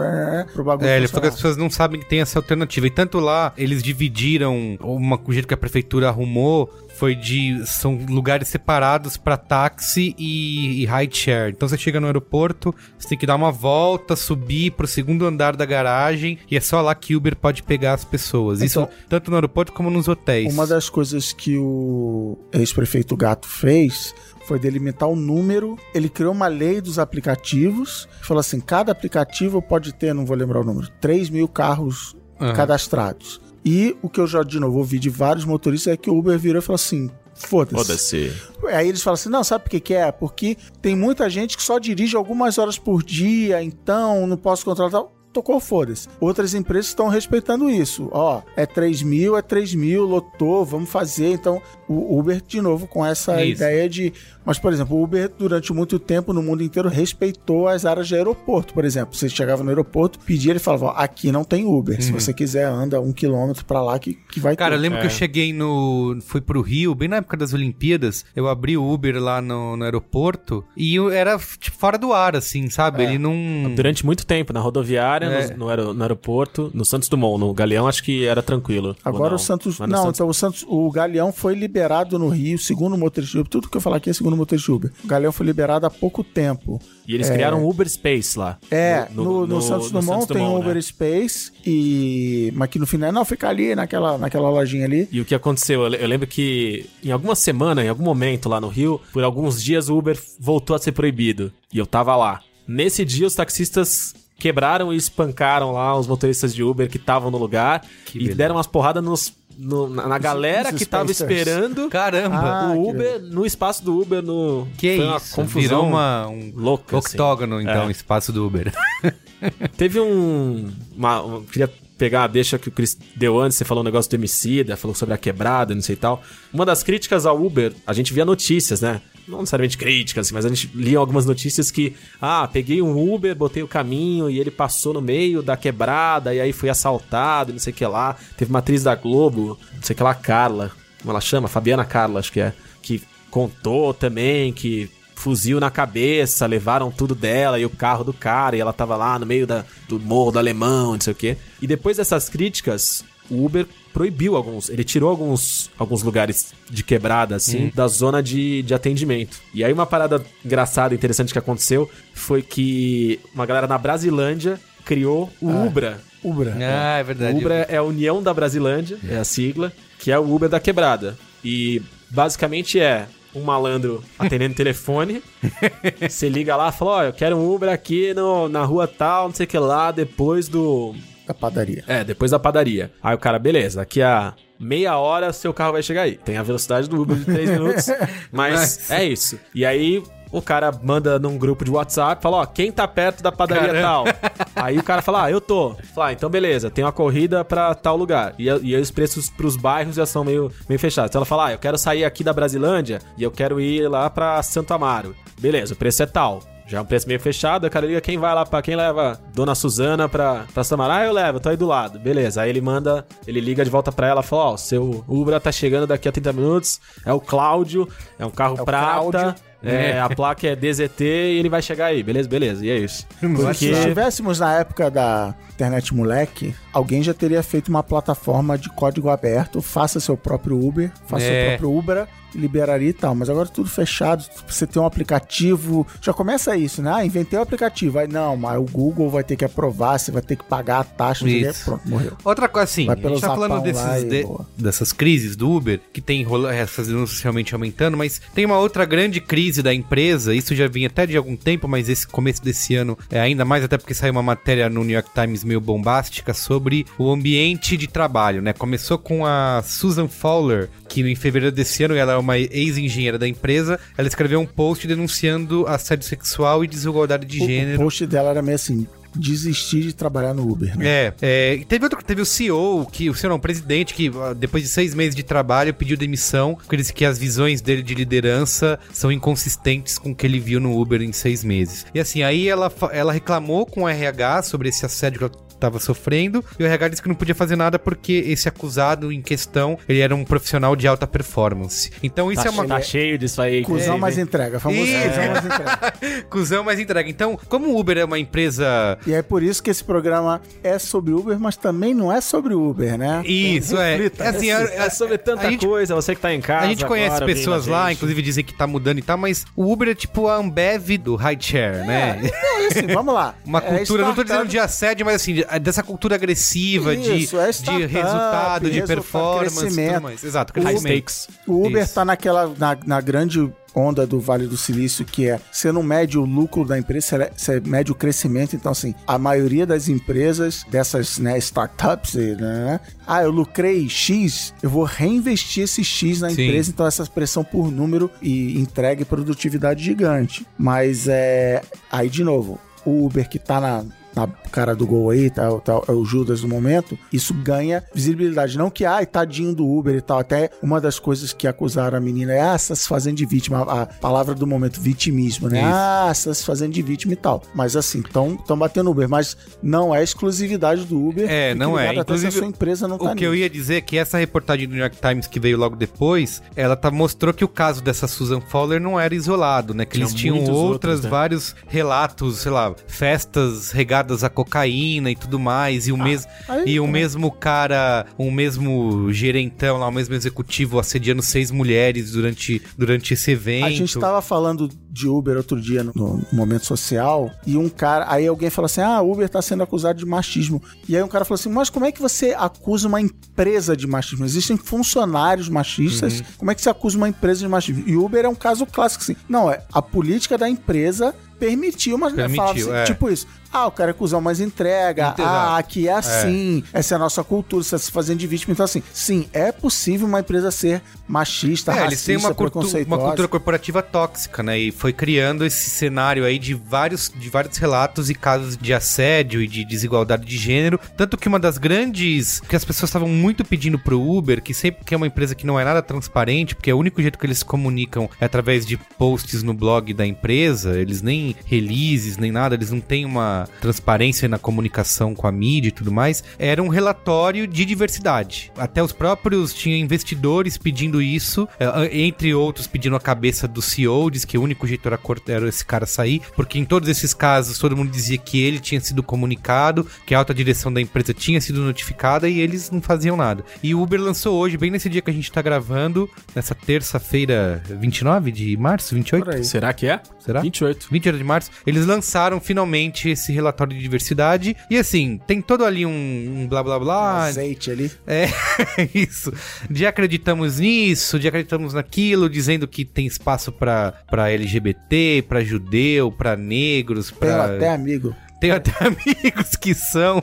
pro bagulho É, ele falou que as pessoas não sabem que tem essa alternativa. E tanto lá, eles dividiram, uma, o jeito que a prefeitura arrumou foi de. São lugares separados pra táxi e, e ride share. Então você chega no aeroporto, você tem que dar uma volta, subir pro segundo andar da garagem e é só lá que Uber pode pegar as pessoas. Isso Então- tanto no aeroporto como nos hotéis. Uma das coisas que o ex-prefeito Gato fez foi delimitar o número. Ele criou uma lei dos aplicativos. Falou assim: cada aplicativo pode ter, não vou lembrar o número, 3 mil carros Aham. cadastrados. E o que eu já, de novo, ouvi de vários motoristas é que o Uber virou e falou assim: foda-se. Foda-se. Aí eles falam assim: não, sabe por que, que é? Porque tem muita gente que só dirige algumas horas por dia, então não posso controlar tal. Tocou, foda-se. Outras empresas estão respeitando isso. Ó, é 3 mil, é 3 mil, lotou, vamos fazer. Então, o Uber, de novo, com essa Isso. ideia de. Mas, por exemplo, o Uber, durante muito tempo, no mundo inteiro, respeitou as áreas de aeroporto. Por exemplo, você chegava no aeroporto, pedia, ele falava: ó, aqui não tem Uber. Se você quiser, anda um quilômetro pra lá que, que vai Cara, eu ter. lembro que eu cheguei no. Fui pro Rio, bem na época das Olimpíadas. Eu abri o Uber lá no, no aeroporto e eu era tipo, fora do ar, assim, sabe? Ele não. Durante muito tempo, na rodoviária, É. no, no aero- no aeroporto, no Santos Dumont, no Galeão, acho que era tranquilo. Agora não? o Santos. Não, Santos- então o Santos. O Galeão foi liberado no Rio, segundo motorista de Uber. Tudo que eu falar aqui é segundo motorista de Uber. O Galeão foi liberado há pouco tempo. E eles criaram um Uber Space lá. É, no, no, Santos Dumont Santos tem o Dumont, Uber né? Space e. Mas que no final, não, fica ali naquela, naquela lojinha ali. E o que aconteceu? Eu lembro que em alguma semana, em algum momento lá no Rio, por alguns dias o Uber voltou a ser proibido. E eu tava lá. Nesse dia, os taxistas quebraram e espancaram lá os motoristas de Uber que estavam no lugar e beleza. deram umas porradas nos, no- na, na galera que tava esperando Caramba! Ah, o que Uber no espaço do Uber no que foi isso? confusão Virou uma, um louca assim. octógono, então, É. espaço do Uber. Teve um. Uma, uma- queria pegar a deixa que o Chris deu antes, você falou um negócio do Emicida, falou sobre a quebrada, não sei e tal. Uma das críticas ao Uber, a gente via notícias, né? Não necessariamente críticas, assim, mas a gente lia algumas notícias que, ah, peguei um Uber, botei o caminho e ele passou no meio da quebrada e aí foi assaltado, não sei o que lá. Teve uma atriz da Globo, não sei o que lá, Carla, como ela chama? Fabiana Carla, acho que é, que contou também que fuzil na cabeça, levaram tudo dela e o carro do cara, e ela tava lá no meio da, do morro do alemão, não sei o quê. E depois dessas críticas, o Uber proibiu alguns, ele tirou alguns, alguns lugares de quebrada, assim, da zona de, de atendimento. E aí uma parada engraçada, interessante que aconteceu, foi que uma galera na Brasilândia criou o Ubra. Uber. ah, é O verdade. Ubra é a União da Brasilândia, é a sigla, que é o Uber da quebrada. E basicamente é um malandro atendendo telefone. Você liga lá e fala: Ó, eu quero um Uber aqui no, na rua tal, não sei o que lá, depois do. Da padaria. É, depois da padaria. Aí o cara, beleza, daqui a meia hora seu carro vai chegar aí. Tem a velocidade do Uber de 3 minutos, mas é isso. E aí o cara manda num grupo de WhatsApp, fala, ó, quem tá perto da padaria tal? Aí o cara fala, ah, eu tô. Fala, ah, então beleza, tem uma corrida pra tal lugar. E, e aí os preços pros bairros já são meio, meio fechados. Então ela fala, ah, eu quero sair aqui da Brasilândia e eu quero ir lá pra Santo Amaro. Beleza, o preço é tal. Já é um preço meio fechado, o cara liga quem vai lá pra quem leva Dona Suzana pra, pra Samara. Ah, eu levo, tô aí do lado. Beleza. Aí ele manda, ele liga de volta pra ela e fala: Ó, seu Uber tá chegando daqui a 30 minutos. É o Cláudio, é um carro É prata. Cláudio. É, a placa é DZT e ele vai chegar aí, beleza? Beleza, e é isso. Se Porque. estivéssemos na época da internet moleque, alguém já teria feito uma plataforma de código aberto, faça seu próprio Uber, faça É. seu próprio Uber, liberaria e tal. Mas agora tudo fechado, você tem um aplicativo, já começa isso, né? Ah, inventei o aplicativo. Aí não, mas o Google vai ter que aprovar, você vai ter que pagar a taxa. Isso. pronto, morreu. Outra coisa assim, a gente tá falando desses, de- dessas crises do Uber, que tem rola- essas denúncias realmente aumentando, mas tem uma outra grande crise da empresa, isso já vinha até de algum tempo, mas esse começo desse ano é ainda mais, até porque saiu uma matéria no New York Times meio bombástica sobre o ambiente de trabalho, né? Começou com a Susan Fowler, que em fevereiro desse ano ela é uma ex-engenheira da empresa, ela escreveu um post denunciando assédio sexual e desigualdade de O- O, gênero. post dela era meio assim, desistir de trabalhar no Uber, né? É, é, e teve outro, teve o CEO, que o CEO não, o presidente, que ah, depois de seis meses de trabalho pediu demissão, porque ele disse que as visões dele de liderança são inconsistentes com o que ele viu no Uber em seis meses. E assim, aí ela, ela reclamou com o RH sobre esse assédio que ela estava sofrendo, e o RH disse que não podia fazer nada porque esse acusado em questão, ele era um profissional de alta performance. Então isso Tá, é uma... tá cheio disso aí. Cusão É, mais entrega, famoso Isso. cuzão mais entrega. Cusão mais entrega. Então, como o Uber é uma empresa... E é por isso que esse programa é sobre Uber, mas também não é sobre Uber, né? Isso, é. Reflita. É assim, é- É sobre tanta a gente- coisa, você que tá em casa. A gente conhece agora, pessoas lá, gente. inclusive dizem que tá mudando e tal, mas o Uber é tipo a Ambev do rideshare, né? É, assim, vamos lá. Uma É cultura, não tô dizendo de assédio, mas assim, dessa cultura agressiva Isso, de, é de startup, resultado, de resultado, performance, crescimento. tudo mais. Exato, High crescimento. stakes. O Uber Isso. tá naquela, na, na grande onda do Vale do Silício, que é, você não mede o lucro da empresa, você- você mede o crescimento. Então, assim, a maioria das empresas, dessas né, startups, né, ah, eu lucrei X, eu vou reinvestir esse X na Sim. empresa, então essa pressão por número e entrega e produtividade gigante. Mas, é, aí de novo, o Uber que tá na, na cara do gol aí, tá- é o Judas no momento, isso ganha visibilidade. Não que, ai, tadinho do Uber e tal. Até uma das coisas que acusaram a menina é, ah, se fazendo de vítima. A palavra do momento, vitimismo, né? Isso. Ah, se fazendo de vítima e tal. Mas assim, estão batendo Uber. Mas não é exclusividade do Uber. É, não é. Inclusive, sua empresa não tá O que eu nisso. ia dizer é que essa reportagem do New York Times que veio logo depois, ela tá, mostrou que o caso dessa Susan Fowler não era isolado, né? Que Tinha eles tinham outras, outros, né? vários relatos, sei lá, festas regadas a cocaína e tudo mais, e o, mes aí e o mesmo cara, o mesmo gerentão lá, o mesmo executivo assediando seis mulheres durante, durante esse evento. A gente tava falando de Uber outro dia no, no momento social e um cara, aí alguém falou assim: "Ah, Uber tá sendo acusado de machismo". E aí um cara falou assim: "Mas como é que você acusa uma empresa de machismo? Existem funcionários machistas. Uhum. Como é que você acusa uma empresa de machismo?". E Uber é um caso clássico assim. Não, é a política da empresa permitiu, mas Permitiu, falava assim, é. tipo isso. Ah, o cara acusar mais entrega. Exato. Ah, aqui é assim. Essa é a nossa cultura, você tá se fazendo de vítima. Então, assim, sim, é possível uma empresa ser machista, É, racista, eles têm uma, cultu- uma cultura corporativa tóxica, né? E foi criando esse cenário aí de vários, de vários relatos e casos de assédio e de desigualdade de gênero. Tanto que uma das grandes. que as pessoas estavam muito pedindo pro Uber, que sempre que é uma empresa que não é nada transparente, porque o único jeito que eles se comunicam é através de posts no blog da empresa, eles nem releases, nem nada, eles não têm uma transparência na comunicação com a mídia e tudo mais. Era um relatório de diversidade. Até os próprios tinha investidores pedindo isso, eh, entre outros pedindo a cabeça do CEO, diz que o único jeito era, era esse cara sair, porque em todos esses casos todo mundo dizia que ele tinha sido comunicado, que a alta direção da empresa tinha sido notificada e eles não faziam nada. E o Uber lançou hoje, bem nesse dia que a gente tá gravando, nessa terça-feira, 29 de março, 28? Por aí. Será que é? Será? 28. 28 de março, eles lançaram finalmente esse relatório de diversidade. E assim, tem todo ali um, um blá blá blá. azeite ali. É, isso. De acreditamos nisso, de acreditamos naquilo, dizendo que tem espaço pra pra LGBT, pra judeu, pra negros, Tenho pra. até amigo. Tenho até amigos que são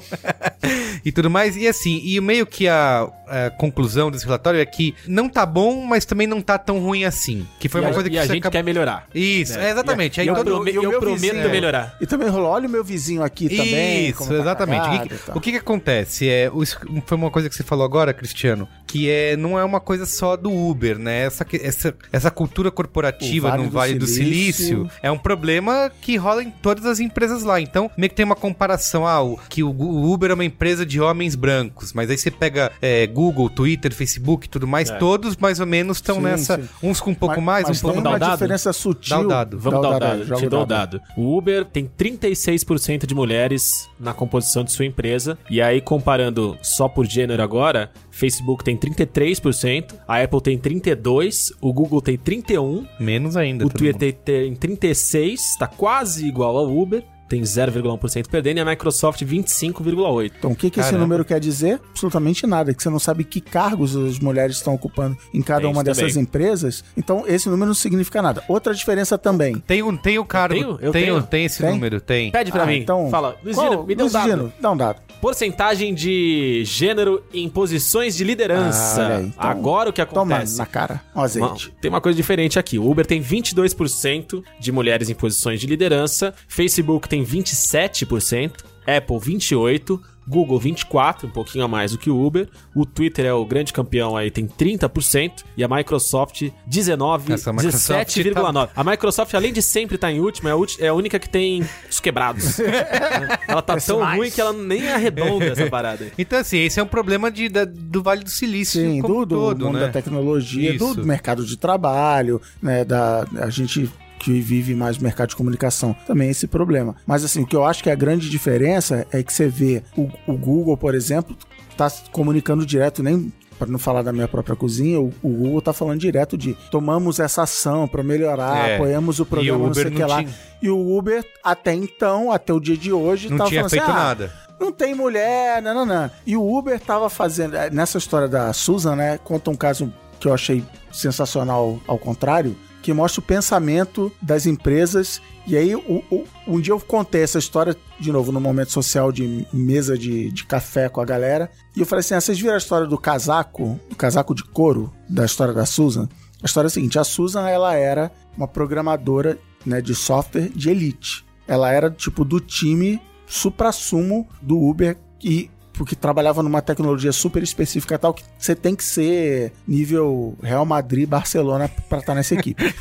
e tudo mais. E assim, e meio que a, a conclusão desse relatório é que não tá bom, mas também não tá tão ruim assim. Que foi e uma a, coisa que e a gente acaba- quer melhorar. Isso, é, exatamente. Aí eu todo- prome- e eu prometo vizinho- melhorar. E também rolou, olha o meu vizinho aqui também. Isso, tá exatamente. O que, e o que que acontece? É, o- isso foi uma coisa que você falou agora, Cristiano, que é, não é uma coisa só do Uber, né? Essa, essa, essa cultura corporativa Vale no do Vale do Silício. Silício é um problema que rola em todas as empresas lá. Então, meio que tem uma comparação, ah, que o, o Uber é uma empresa de homens brancos, mas aí você pega é, Google, Twitter, Facebook e tudo mais, É. todos mais ou menos estão nessa, sim. uns com um pouco Mas- mais, mas um pouco tem dar o uma diferença sutil. Dá o dado. Vamos dar o dado, te o dou o dado. O Uber tem 36% de mulheres na composição de sua empresa. E aí, comparando só por gênero agora, Facebook tem 33%, a Apple tem 32%, o Google tem 31%, menos ainda. o Twitter tem 36%, tá quase igual ao Uber, tem 0,1% perdendo, e a Microsoft 25,8%. Então, o que, que esse número quer dizer? Absolutamente nada, que você não sabe que cargos as mulheres estão ocupando em cada Tem uma dessas também. empresas. Então, esse número não significa nada. Outra diferença também. Tem, um, tem o cargo, tenho? Eu tem, tenho. tem esse Tem? número, tem. Pede pra Ah, mim. Então, Fala, Luiz Gino, me dê um dado. Gino, dá um dado. Porcentagem de gênero em posições de liderança. Ah, então, Agora o que Toma acontece? na cara, um azeite. Uma- tem uma coisa diferente aqui. O Uber tem 22% de mulheres em posições de liderança, Facebook tem 27%, Apple 28%, Google 24, um pouquinho a mais do que o Uber. O Twitter é o grande campeão aí, tem 30%. E a Microsoft 19, Essa Microsoft 17,9. A Microsoft, além de sempre estar em último, é a, é a única que tem os quebrados. Ela tá tão ruim que ela nem arredonda essa parada aí. Então, assim, esse é um problema de, da- do Vale do Silício Sim, como do, um do todo, mundo né? da tecnologia, Isso. do mercado de trabalho, né? Da, a gente que vive mais no mercado de comunicação, também é esse problema. Mas assim, o que eu acho que a grande diferença é que você vê o, o Google, por exemplo, tá se comunicando direto, nem para não falar da minha própria cozinha, o, o Google tá falando direto de tomamos essa ação para melhorar, É. apoiamos o programa, não Uber sei o que não lá. tinha- E o Uber, até então, até o dia de hoje, Não tava tinha falando feito assim, ah, nada. não tem mulher, nananã. E o Uber tava fazendo. eh, Nessa história da Susan, né? Conta um caso que eu achei sensacional ao contrário, que mostra o pensamento das empresas. E aí, o- o- um dia eu contei essa história, de novo, no momento social de mesa de, de café com a galera. E eu falei assim: ah, vocês viram a história do casaco, do casaco de couro, da história da Susan? A história é a seguinte: a Susan, ela era uma programadora né, de software de elite. Ela era, tipo, do time supra-sumo do Uber e porque trabalhava numa tecnologia super específica tal que você tem que ser nível Real Madrid, Barcelona para estar nessa equipe.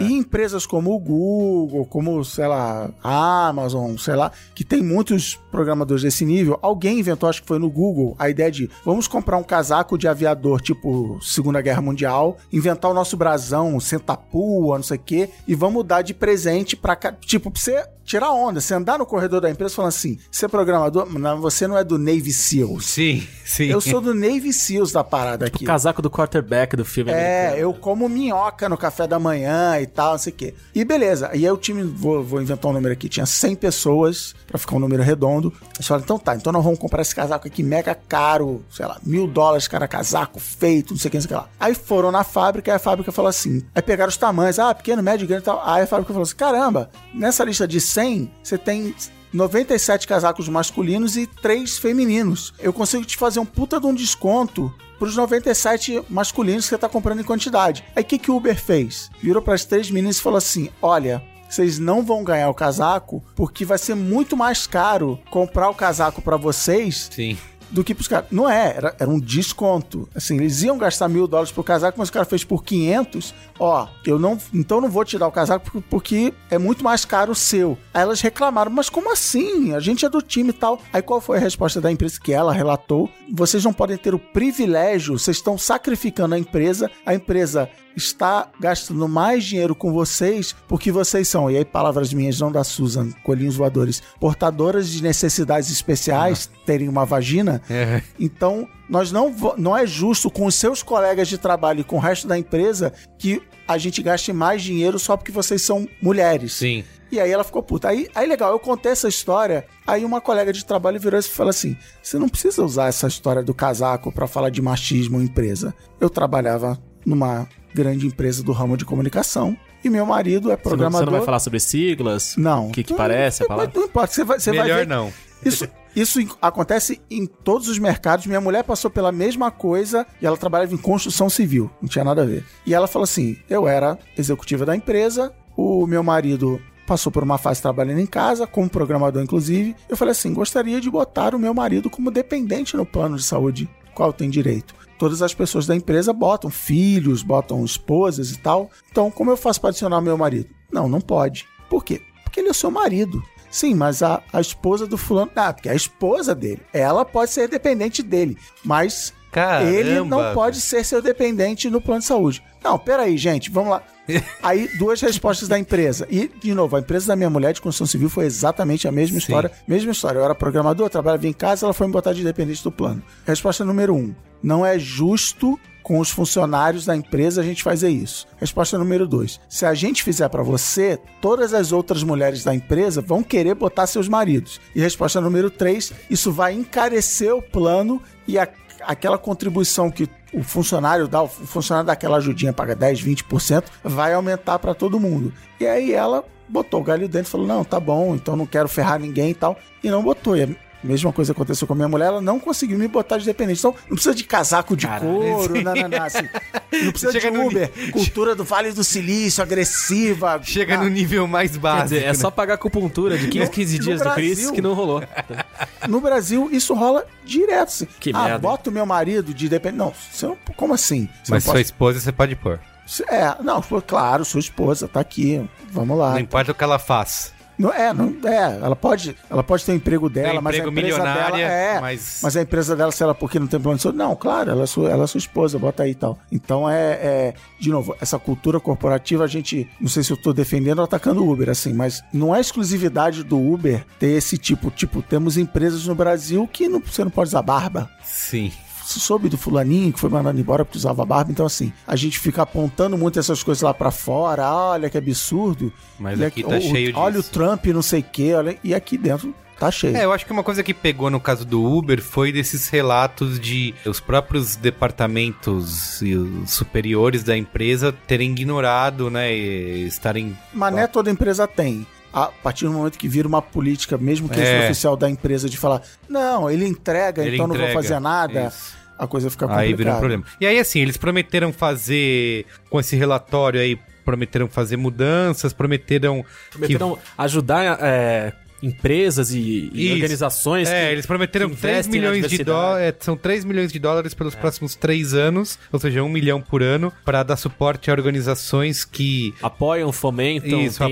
E empresas como o Google, como, sei lá, a Amazon, sei lá, que tem muitos programadores desse nível, alguém inventou, acho que foi no Google, a ideia de vamos comprar um casaco de aviador tipo Segunda Guerra Mundial, inventar o nosso brasão, sentapua, não sei o quê, e vamos dar de presente pra ca- tipo, pra você tirar onda, você andar no corredor da empresa falando assim, você é programador, você não é do Navy SEALs. Sim, sim. Eu sou do Navy SEALs da parada aqui. O casaco do quarterback do filme É, americano. eu como minhoca no café da manhã e tal, não sei o quê. E beleza. E aí o time, vou, vou inventar um número aqui, tinha 100 pessoas, pra ficar um número redondo. Eles falaram, então tá, então nós vamos comprar esse casaco aqui mega caro, sei lá, mil dólares cada casaco feito, não sei o que, não sei o que lá. Aí foram na fábrica e a fábrica falou assim, aí pegaram os tamanhos, ah, pequeno, médio, grande e tal. Aí a fábrica falou assim, caramba, nessa lista de 100, você tem 97 casacos masculinos e 3 femininos. Eu consigo te fazer um puta de um desconto pros 97 masculinos que você tá comprando em quantidade. Aí o que, que o Uber fez? Virou pras três meninas e falou assim: olha. Vocês não vão ganhar o casaco porque vai ser muito mais caro comprar o casaco pra vocês Sim. Do que pros caras. Não é, era, era um desconto. Assim, eles iam gastar mil dólares pro casaco, mas o cara fez por 500. Ó, eu não. Então não vou te dar o casaco porque, é muito mais caro o seu. Aí elas reclamaram, mas como assim? A gente é do time e tal. Aí qual foi a resposta da empresa que ela relatou? Vocês não podem ter o privilégio, vocês estão sacrificando a empresa. A empresa está gastando mais dinheiro com vocês porque vocês são, e aí palavras minhas, não da Susan, colinhos voadores, portadoras de necessidades especiais, terem uma vagina. É. Então, nós não, não é justo com os seus colegas de trabalho e com o resto da empresa que a gente gaste mais dinheiro só porque vocês são mulheres. Sim. E aí ela ficou puta. Aí, aí legal, eu contei essa história, aí uma colega de trabalho virou e falou assim: você não precisa usar essa história do casaco pra falar de machismo em empresa. Eu trabalhava numa grande empresa do ramo de comunicação e meu marido é Você não, programador. você não vai falar sobre siglas? Não. O que, que parece a não, palavra? Não importa, você vai, você vai Melhor ver. não. Isso, isso acontece em todos os mercados. Minha mulher passou pela mesma coisa e ela trabalhava em construção civil. Não tinha nada a ver. E ela falou assim: eu era executiva da empresa, o meu marido passou por uma fase trabalhando em casa, como programador, inclusive. Eu falei assim: gostaria de botar o meu marido como dependente no plano de saúde, qual tem direito. Todas as pessoas da empresa botam filhos, botam esposas e tal. Então, como eu faço para adicionar meu marido? Não, não pode. Por quê? Porque ele é o seu marido. Sim, mas a, a esposa do fulano. Ah, porque é a esposa dele. Ela pode ser dependente dele. Mas Caramba. ele não pode ser seu dependente no plano de saúde. Não, peraí, gente, vamos lá. Aí, duas respostas da empresa. E, de novo, a empresa da minha mulher de construção civil foi exatamente a mesma Sim. história. Mesma história. Eu era programador, trabalhava em casa, ela foi me botar de dependente do plano. Resposta número um: não é justo com os funcionários da empresa a gente fazer isso. Resposta número dois: se a gente fizer pra você, todas as outras mulheres da empresa vão querer botar seus maridos. E resposta número três: isso vai encarecer o plano e a aquela contribuição que o funcionário dá, o funcionário daquela ajudinha paga 10, 20%, vai aumentar para todo mundo. E aí ela botou o galho dentro e falou: não, tá bom, então não quero ferrar ninguém e tal. E não botou. E mesma coisa aconteceu com a minha mulher, ela não conseguiu me botar de dependente. Então, não precisa de casaco de Caralho. couro, não, não, não, assim. Não precisa Chega de no Uber. Cultura do Vale do Silício, agressiva. Chega Ah, no nível mais básico. dizer, é só pagar acupuntura de 15, 15 No dias do Chris Brasil. que não rolou. no Brasil isso rola direto. Assim. Que ah, merda. bota o meu marido de dependente. Não, não, como assim? Você Mas sua esposa você pode pôr. É, não, pô, claro, sua esposa tá aqui. Vamos lá. Não importa o que ela faz. Não, é, não, é, ela pode, ela pode ter o emprego dela, Tem mas a emprego empresa milionária, dela é, mas- mas... a empresa dela, se ela porque não tem plano de saúde, não, claro, ela é sua, ela é sua esposa, bota aí e tal. Então é, é, de novo, essa cultura corporativa, a gente, não sei se eu tô defendendo ou atacando o Uber, assim, mas não é exclusividade do Uber ter esse tipo, tipo, temos empresas no Brasil que não, você não pode usar barba. Sim. Você soube do fulaninho que foi mandado embora porque usava barba. Então, assim, a gente fica apontando muito essas coisas lá pra fora. Olha que absurdo. Mas E aqui tá o- cheio Olha disso. o Trump, não sei o quê. Olha, e aqui dentro tá cheio. É, eu acho que uma coisa que pegou no caso do Uber foi desses relatos de os próprios departamentos e os superiores da empresa terem ignorado, né, e estarem Mas não é toda empresa tem. A partir do momento que vira uma política, mesmo que É. seja oficial da empresa, de falar, não, ele entrega, Ele então não entrega. vou fazer nada, Isso. A coisa fica complicada. Aí vira um problema. E aí, assim, eles prometeram fazer, com esse relatório aí, prometeram fazer mudanças, prometeram. Prometeram ajudar é, empresas e, e organizações. É, que- eles prometeram que 3 investem na milhões de diversidade. É. dólares. São 3 milhões de dólares pelos próximos 3 anos, ou seja, 1 milhão por ano, para dar suporte a organizações que Apoiam, fomentam, Isso, apoiam-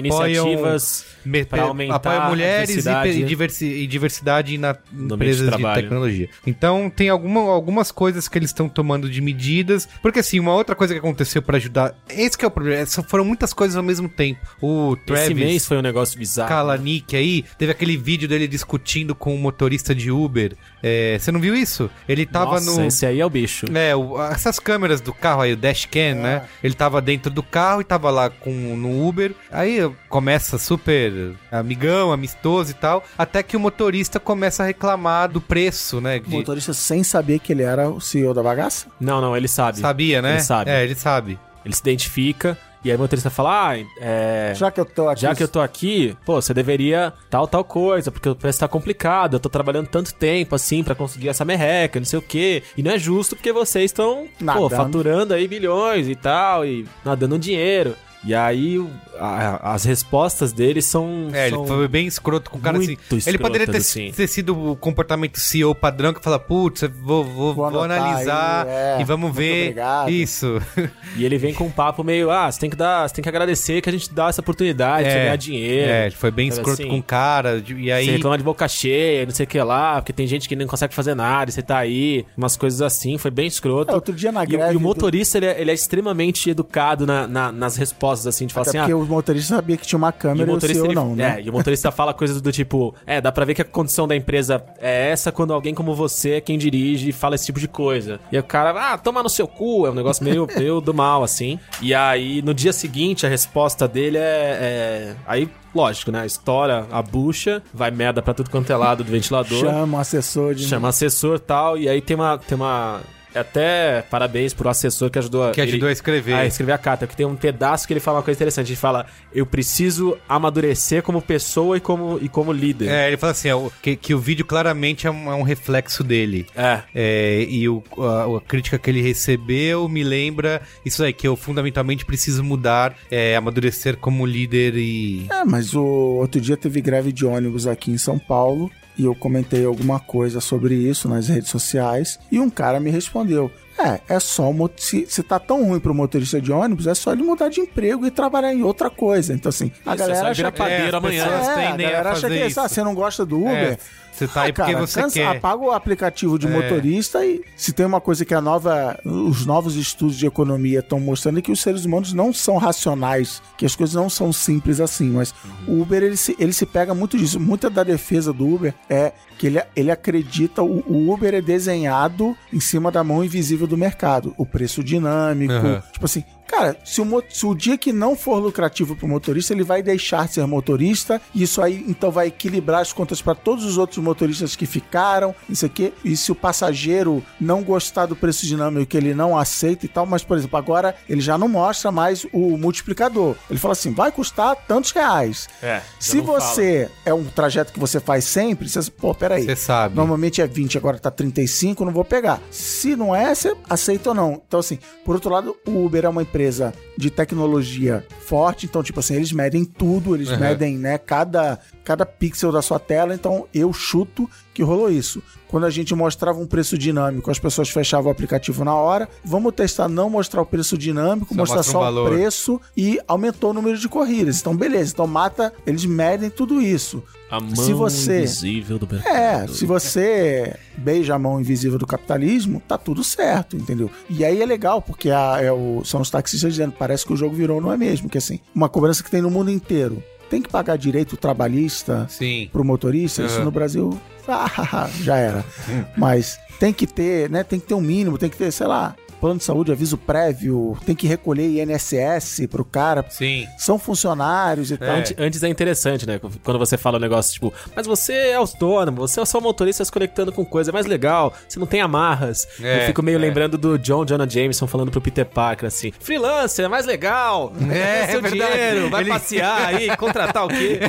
iniciativas me- para aumentar apoiam mulheres e, e diversi- e diversidade na No empresas de de tecnologia. Então, tem alguma, algumas coisas que eles estão tomando de medidas, porque assim, uma outra coisa que aconteceu para ajudar, esse que é o problema, só foram muitas coisas ao mesmo tempo. O Esse Travis mês foi um negócio bizarro. Kalanick aí, teve aquele vídeo dele discutindo com um motorista de Uber. É, você não viu isso? Ele tava Nossa, no esse aí é o bicho. é, o- essas câmeras do carro aí, o dashcam, né? Ele tava dentro do carro e tava lá com no Uber. Aí começa super amigão, amistoso e tal, até que o motorista começa a reclamar do preço, né? O de- motorista sem saber que ele era o CEO da bagaça? Não, não, ele sabe. sabia, né? Ele sabe. É, ele sabe. Ele se identifica e aí o motorista fala: Ah, é. Já que eu tô aqui. Já que eu tô aqui, pô, você deveria tal, tal coisa, porque o preço tá complicado, eu tô trabalhando tanto tempo assim pra conseguir essa merreca, não sei o quê. E não é justo porque vocês estão, pô, faturando aí milhões e tal, e nadando dinheiro. E aí o- a- as respostas dele são. É, são ele foi bem escroto com o cara assim. Ele poderia ter, assim. ter sido o comportamento CEO padrão que fala, putz, vou, vou, Vou vou analisar aí, é, e vamos ver. obrigado. Isso. E ele vem com um papo meio, ah, você tem que dar, você tem que agradecer que a gente dá essa oportunidade, pra você ganhar dinheiro. É, ele foi bem Sabe escroto assim? com o cara. de- E Você aí. reclama de boca cheia, não sei o que lá, porque tem gente que não consegue fazer nada, e você tá aí, umas coisas assim, foi bem escroto. É, outro dia na E o- greve E, o do- motorista, ele, é, ele é extremamente educado na- na- nas respostas, assim, de falar Até assim, porque ah, o motorista sabia que tinha uma câmera e o motorista, ele- não, né? é, e o motorista fala coisas do tipo, é, dá pra ver que a condição da empresa é essa quando alguém como você é quem dirige e fala esse tipo de coisa. E o cara, ah, toma no seu cu, é um negócio meio, meio do mal, assim. E aí, no dia seguinte, a resposta dele é... é- Aí, lógico, né, estoura a bucha, vai merda pra tudo quanto é lado do ventilador. Chama o assessor de. Chama assessor e tal, e aí tem uma. Tem uma até parabéns pro assessor que ajudou, Que ajudou ele- a escrever. a escrever a carta, porque tem um pedaço que ele fala uma coisa interessante. Ele fala: Eu preciso amadurecer como pessoa e como, e como líder. É, ele fala assim, o- que, que o vídeo claramente é um, é um reflexo dele. É. É, e o, a, a crítica que ele recebeu me lembra isso aí, que eu fundamentalmente preciso mudar, é, amadurecer como líder e. É, mas o outro dia teve greve de ônibus aqui em São Paulo e eu comentei alguma coisa sobre isso nas redes sociais e um cara me respondeu. É, é só. Se, se tá tão ruim pro motorista de ônibus, é só ele mudar de emprego e trabalhar em outra coisa. Então, assim, a Isso, é só galera acha que. padeiro as amanhã. É, a galera acha que isso. ah, você não gosta do Uber. É, você tá aí porque você cansa- quer. É. Apaga o aplicativo de motorista e se tem uma coisa que a nova, os novos estudos de economia estão mostrando é que os seres humanos não são racionais, que as coisas não são simples assim. Mas o Uber ele se, ele se pega muito disso. Muita da defesa do Uber é que ele, ele acredita o, o Uber é desenhado em cima da mão invisível do mercado, o preço dinâmico, Aham. tipo assim. Cara, se o, se o dia que não for lucrativo pro motorista, ele vai deixar de ser motorista, e isso aí então vai equilibrar as contas para todos os outros motoristas que ficaram, isso aqui. E se o passageiro não gostar do preço dinâmico que ele não aceita e tal, mas por exemplo, agora ele já não mostra mais o multiplicador. Ele fala assim: vai custar tantos reais. É, Se fala. você é um trajeto que você faz sempre, você, pô, peraí. Você sabe. Normalmente é 20, agora tá 35, não vou pegar. Se não é, você aceita ou não. Então, assim, por outro lado, o Uber é uma empresa empresa de tecnologia forte, então, tipo assim, eles medem tudo, eles Uhum. medem, né, cada, cada pixel da sua tela, então eu chuto que rolou isso. Quando a gente mostrava um preço dinâmico, as pessoas fechavam o aplicativo na hora. Vamos testar não mostrar o preço dinâmico, Só mostrar mostra um só o preço e aumentou o número de corridas. Então, beleza. Então, mata, eles medem tudo isso. A mão Se você- invisível do mercado. É, se você beija a mão invisível do capitalismo, tá tudo certo, entendeu? E aí é legal, porque a- é o- são os taxistas dizendo, parece que o jogo virou, não é mesmo? Que assim, uma cobrança que tem no mundo inteiro. Tem que pagar direito trabalhista Sim. pro motorista, isso Uhum. no Brasil ah, já era. Mas tem que ter, né? Tem que ter um mínimo, tem que ter, sei lá, plano de saúde, aviso prévio, tem que recolher INSS pro cara. Sim. São funcionários e tal. Antes, antes é interessante, né? Quando você fala um negócio tipo, mas você é autônomo, você é só motorista se conectando com coisa, é mais legal, você não tem amarras. É, Eu fico meio é. lembrando do John Jonah Jameson falando pro Peter Parker assim: freelancer é mais legal, É, é seu é verdade. dinheiro, vai Ele- passear aí, contratar o quê?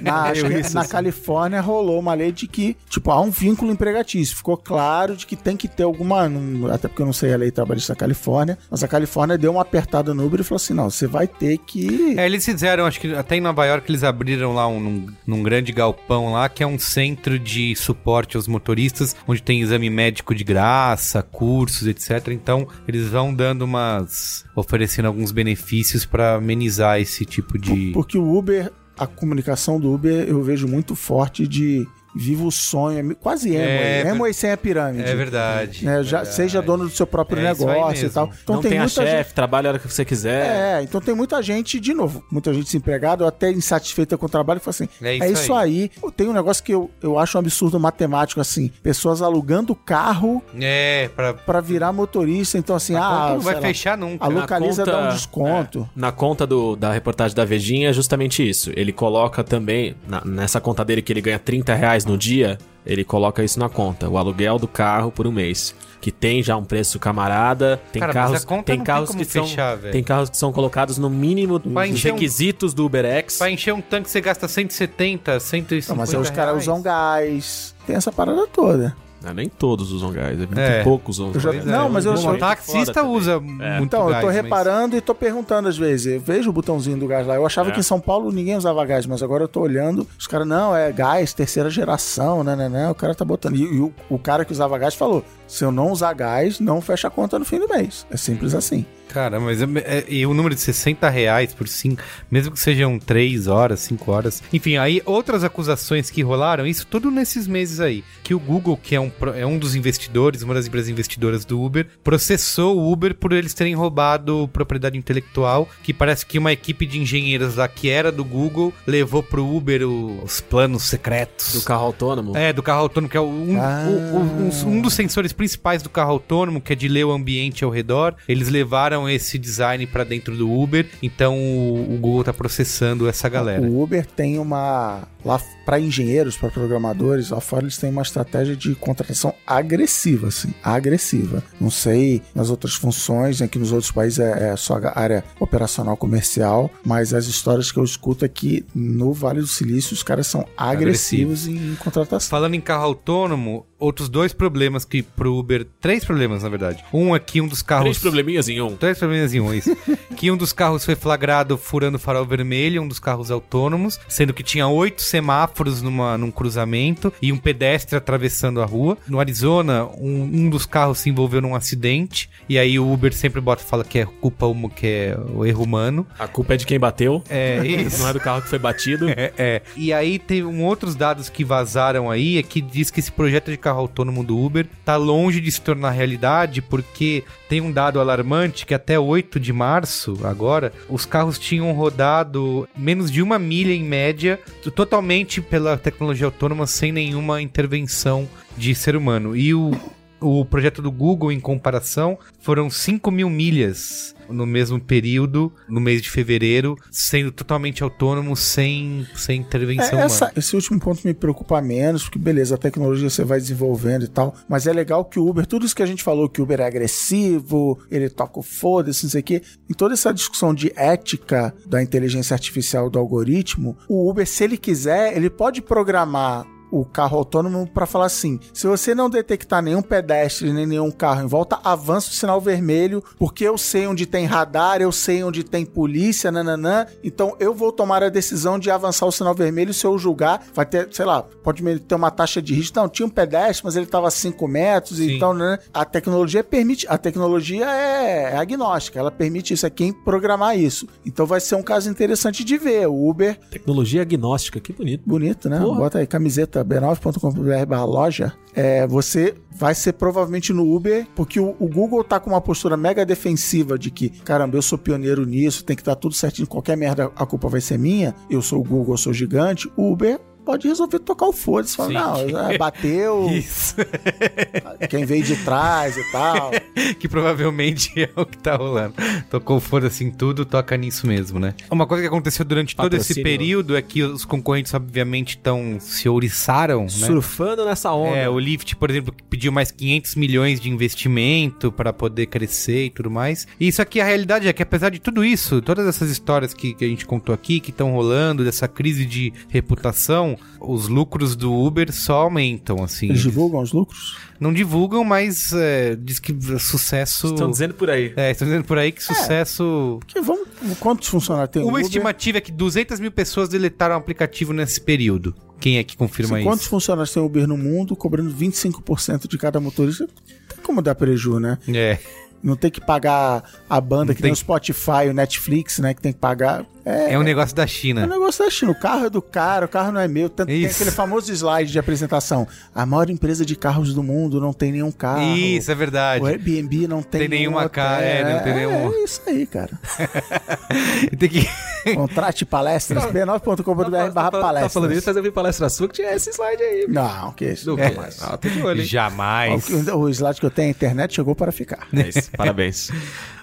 Na, acho Eu que isso, na assim. Califórnia rolou uma lei de que, tipo, há um vínculo empregatício. Ficou claro de que tem que ter alguma. não- até porque eu não sei a lei trabalhista da Califórnia, mas a Califórnia deu uma apertada no Uber e falou assim: não, você vai ter que. É, eles fizeram, acho que até em Nova York eles abriram lá um, num, num grande galpão lá, que é um centro de suporte aos motoristas, onde tem exame médico de graça, cursos, etc. Então, eles vão dando umas. oferecendo alguns benefícios pra amenizar esse tipo de. Porque o Uber, a comunicação do Uber, eu vejo muito forte de viva o sonho, é quase emo, É, emo e sem a pirâmide. É verdade. Né, já, verdade. seja dono do seu próprio É aí negócio e tal. Então não tem, tem, a muita gente. chefe, trabalha a hora que você quiser. É, então tem muita gente, de novo, muita gente desempregada, ou até insatisfeita com o trabalho, que fala assim: É é isso isso, aí. Tem um negócio que eu, eu acho um absurdo matemático, assim: pessoas alugando carro É, pra. pra virar motorista, então assim, ah, não vai lá, fechar nunca. a localiza conta- dá um desconto. Na conta do- da reportagem da Vejinha é justamente isso. Ele coloca também, na- nessa conta dele que ele ganha 30 reais no dia, ele coloca isso na conta. O aluguel do carro por um mês. Que tem já um preço camarada. Tem Cara, mas carros, a conta tem não tem carros como que são. fechar, velho. tem carros que são colocados no mínimo dos encher um- requisitos do UberX. Pra encher um tanque você gasta 170, 150 Não, mas aí os caras reais. usam gás, tem essa parada toda. Ah, nem todos usam gás, é muito É. poucos usam já- gás. não, mas eu sou- taxista fora usa É. Então, eu tô gás, mas- reparando e tô perguntando às vezes. Eu vejo o botãozinho do gás lá. Eu achava É. que em São Paulo ninguém usava gás, mas agora eu tô olhando. Os caras, não, é gás, terceira geração, né, né, né. O cara tá botando. E, e o, o cara que usava gás falou: se eu não usar gás, não fecha a conta no fim do mês. É simples assim. Cara, mas é, é- e o número de 60 reais por 5, mesmo que sejam 3 horas, 5 horas. Enfim, aí outras acusações que rolaram, isso tudo nesses meses aí. Que o Google, que é um, é um dos investidores, uma das empresas investidoras do Uber, processou o Uber por eles terem roubado propriedade intelectual, que parece que uma equipe de engenheiros lá que era do Google levou pro Uber o- os planos secretos. Do carro autônomo. É, do carro autônomo, que é um, Ah. o- o- um- um dos sensores principais do carro autônomo, que é de ler o ambiente ao redor. Eles levaram esse design pra dentro do Uber, então o, o Google tá processando essa galera. O Uber tem uma. Lá para engenheiros, para programadores, lá fora eles têm uma estratégia de contratação agressiva, assim. Agressiva. Não sei nas outras funções, aqui nos outros países é, é só a área operacional comercial, mas as histórias que eu escuto aqui no Vale do Silício, os caras são agressivos em contratação. Falando em carro autônomo, outros dois problemas que pro Uber. Três problemas, na verdade. Um é que um dos carros. Três probleminhas em um. Três problemas em um, isso. que um dos carros foi flagrado furando farol vermelho, um dos carros autônomos, sendo que tinha oito semáforos numa, num cruzamento e um pedestre atravessando a rua. No Arizona, um, um dos carros se envolveu num acidente, e aí o Uber sempre bota fala que é culpa uma, que é o erro humano. A culpa é de quem bateu. É isso. Não é do carro que foi batido. É, é. E aí tem um outros dados que vazaram aí, é que diz que esse projeto de carro autônomo do Uber tá longe de se tornar realidade, porque tem um dado alarmante que até 8 de março, agora, os carros tinham rodado menos de uma milha em média, totalmente pela tecnologia autônoma, sem nenhuma intervenção de ser humano. E o, o projeto do Google, em comparação, foram 5 mil milhas no mesmo período, no mês de fevereiro, sendo totalmente autônomo, sem, sem intervenção É, essa- humana. esse último ponto me preocupa menos, porque beleza, a tecnologia você vai desenvolvendo e tal, mas é legal que o Uber, tudo isso que a gente falou, que o Uber é agressivo, ele toca o foda-se, não sei o quê, em toda essa discussão de ética da inteligência artificial do algoritmo, o Uber, se ele quiser, ele pode programar o carro autônomo para falar assim: se você não detectar nenhum pedestre nem nenhum carro em volta, avança o sinal vermelho, porque eu sei onde tem radar, eu sei onde tem polícia, nananã. Então eu vou tomar a decisão de avançar o sinal vermelho. Se eu julgar, vai ter, sei lá, pode ter uma taxa de risco. Não, tinha um pedestre, mas ele estava a 5 metros, Sim. então né, a tecnologia permite. A tecnologia é, é agnóstica, ela permite isso, é quem programar isso. Então vai ser um caso interessante de ver. O Uber Tecnologia agnóstica, que bonito. Bonito, né? Porra. Bota aí camiseta b9.com.br barra loja. É, você vai ser provavelmente no Uber, porque o, o Google tá com uma postura mega defensiva de que, caramba, eu sou pioneiro nisso, tem que estar tudo certinho, qualquer merda a culpa vai ser minha, eu sou o Google, eu sou gigante. O Uber pode resolver tocar o foda-se, falar, Sim. não, é, bateu, Isso. quem veio de trás e tal. que provavelmente é o que tá rolando. Tocou foda-se em tudo, toca nisso mesmo, né? Uma coisa que aconteceu durante todo esse Patrocínio. período é que os concorrentes, obviamente, estão se ouriçaram, né? Surfando nessa onda. É, o Lyft, por exemplo, pediu mais 500 milhões de investimento para poder crescer e tudo mais. E isso aqui, a realidade é que apesar de tudo isso, todas essas histórias que, que a gente contou aqui, que estão rolando, dessa crise de reputação, os lucros do Uber só aumentam, assim. Eles divulgam os lucros? Não divulgam, mas é, diz que sucesso... Estão dizendo por aí. É, estão dizendo por aí que sucesso... Que vamos, quantos funcionários tem o Uma Uber? estimativa é que 200 mil pessoas deletaram o aplicativo nesse período. Quem é que confirma Assim, isso? quantos funcionários tem o Uber no mundo, cobrando 25% de cada motorista? Não tem como dar preju, né? É. Não tem que pagar a banda Não que tem- tem o Spotify, o Netflix, né? Que tem que pagar. É, É um negócio da é um China. negócio da China. O carro é do cara, o carro não é meu. Tanto tem aquele famoso slide de apresentação. A maior empresa de carros do mundo não tem nenhum carro. Isso, é verdade. O Airbnb não tem, Tem nenhum nenhuma hotel. ca- é, não tem nenhum- É isso aí, cara. Tem que... Contrate palestras, b9.com.br barra Tá falando palestras. isso, mas eu vi palestra sua que tinha esse slide aí. Não, que isso. Do que mais? Ah, tem olho, hein? Jamais. O, o slide que eu tenho, a internet chegou para ficar. É isso, parabéns.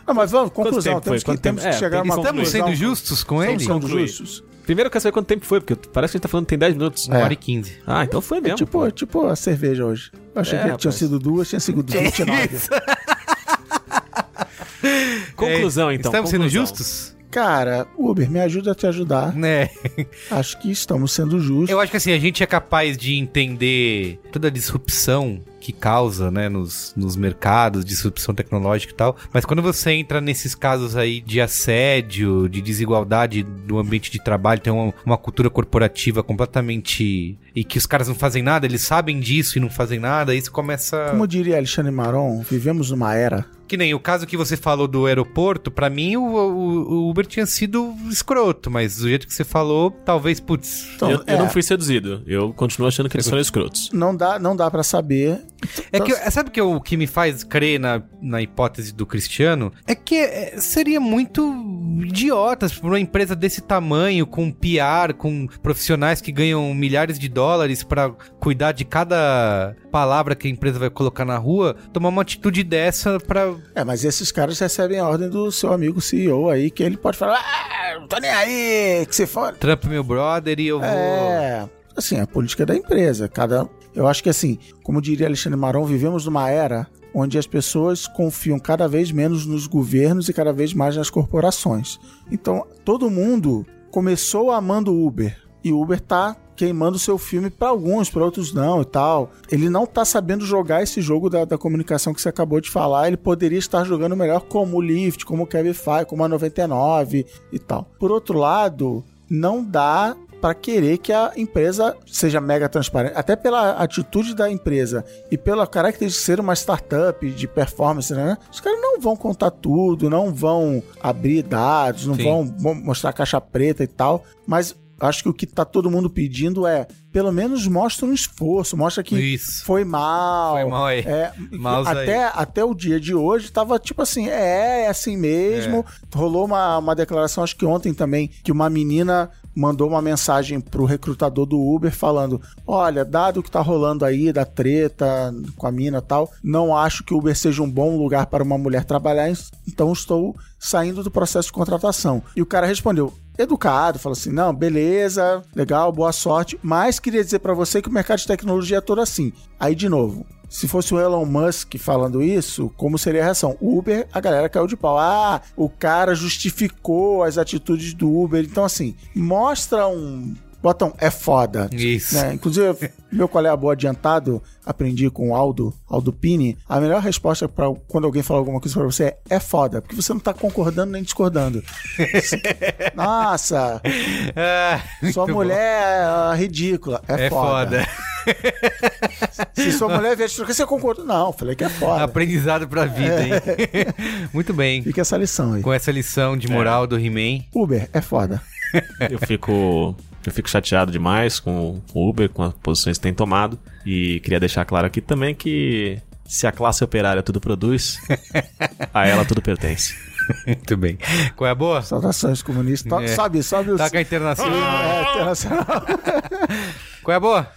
Não, mas vamos, conclusão. tempo Temos que, Quanto temos tempo? que É, chegar a tem uma que Estamos conclusão. sendo justos com ele? Estamos sendo justos. Primeiro eu quero saber quanto tempo foi, porque parece que a gente tá falando que tem 10 minutos. Uma hora e quinze. Ah, então foi É mesmo. tipo, tipo a cerveja hoje. Eu achei É, que tinham rapaz. sido duas, tinha sido 29. Conclusão, então. Estamos sendo conclusão. justos? Cara, Uber, me ajuda a te ajudar. Né? Acho que estamos sendo justos. Eu acho que assim, a gente é capaz de entender toda a disrupção que causa, né, nos, nos mercados, disrupção tecnológica e tal. Mas quando você entra nesses casos aí de assédio, de desigualdade do ambiente de trabalho, tem uma, uma cultura corporativa completamente. e que os caras não fazem nada, eles sabem disso e não fazem nada, isso começa. Como diria Alexandre Maron, vivemos numa era. Que nem o caso que você falou do aeroporto, pra mim o, o- o Uber tinha sido escroto, mas do jeito que você falou, talvez, putz. Então, eu, eu é, não fui seduzido. Eu continuo achando que eles são escrotos. Não dá, não dá para saber. É que, sabe que o que me faz crer na, na hipótese do Cristiano? É que é, seria muito idiotas pra uma empresa desse tamanho, com PR, com profissionais que ganham milhares de dólares pra cuidar de cada palavra que a empresa vai colocar na rua, tomar uma atitude dessa pra. É, mas esses caras recebem a ordem do seu amigo CEO aí, que ele pode falar, ah, não tô nem aí, que se for. Trump, meu brother, e eu vou. É, assim, a política da empresa. Cada, eu acho que assim, como diria Alexandre Maron, vivemos numa era onde as pessoas confiam cada vez menos nos governos e cada vez mais nas corporações. Então, todo mundo começou amando o Uber e o Uber tá queimando seu filme para alguns, para outros não e tal. Ele não tá sabendo jogar esse jogo da, da comunicação que você acabou de falar. Ele poderia estar jogando melhor como o Lyft, como o Cabify, como a 99 e tal. Por outro lado, não dá para querer que a empresa seja mega transparente, até pela atitude da empresa e pela característica de ser uma startup de performance, né? Os caras não vão contar tudo, não vão abrir dados, não Sim. vão mo- mostrar caixa preta e tal, mas acho que o que tá todo mundo pedindo é, pelo menos mostra um esforço, mostra que Isso. foi mal. Foi mal aí. É, Mouse aí. até, até o dia de hoje tava tipo assim, é, é assim mesmo. Rolou uma, uma declaração, acho que ontem também, que uma menina mandou uma mensagem pro recrutador do Uber falando: Olha, dado o que tá rolando aí da treta com a mina e tal, não acho que o Uber seja um bom lugar para uma mulher trabalhar, então estou saindo do processo de contratação. E o cara respondeu: educado, falou assim: não, beleza, legal, boa sorte, mas queria dizer pra você que o mercado de tecnologia é todo assim. Aí, de novo, se fosse o Elon Musk falando isso, como seria a reação? Uber, a galera caiu de pau. Ah, o cara justificou as atitudes do Uber. Então, assim, mostra um. Botam é foda. Isso. né? Inclusive, meu colega boa adiantado, aprendi com o Aldo, Aldo Pini, a melhor resposta para quando alguém fala alguma coisa pra você é é foda, porque você não tá concordando nem discordando. Nossa, Ah, sua mulher é ah, ridícula. É, É foda. foda. Se sua mulher vier te trocar, você concorda? Não, falei que é foda. Aprendizado pra vida, hein? Muito bem. Fica essa lição aí. Com essa lição de moral do He-Man. Uber é foda. Eu fico. Eu fico chateado demais com o Uber, com as posições que tem tomado. E queria deixar claro aqui também que se a classe operária tudo produz, a ela tudo pertence. Muito bem. Qual é a boa? Saudações comunistas. É. Sobe, sobe o. Taca a internacional. É, internacional. Qual é a boa?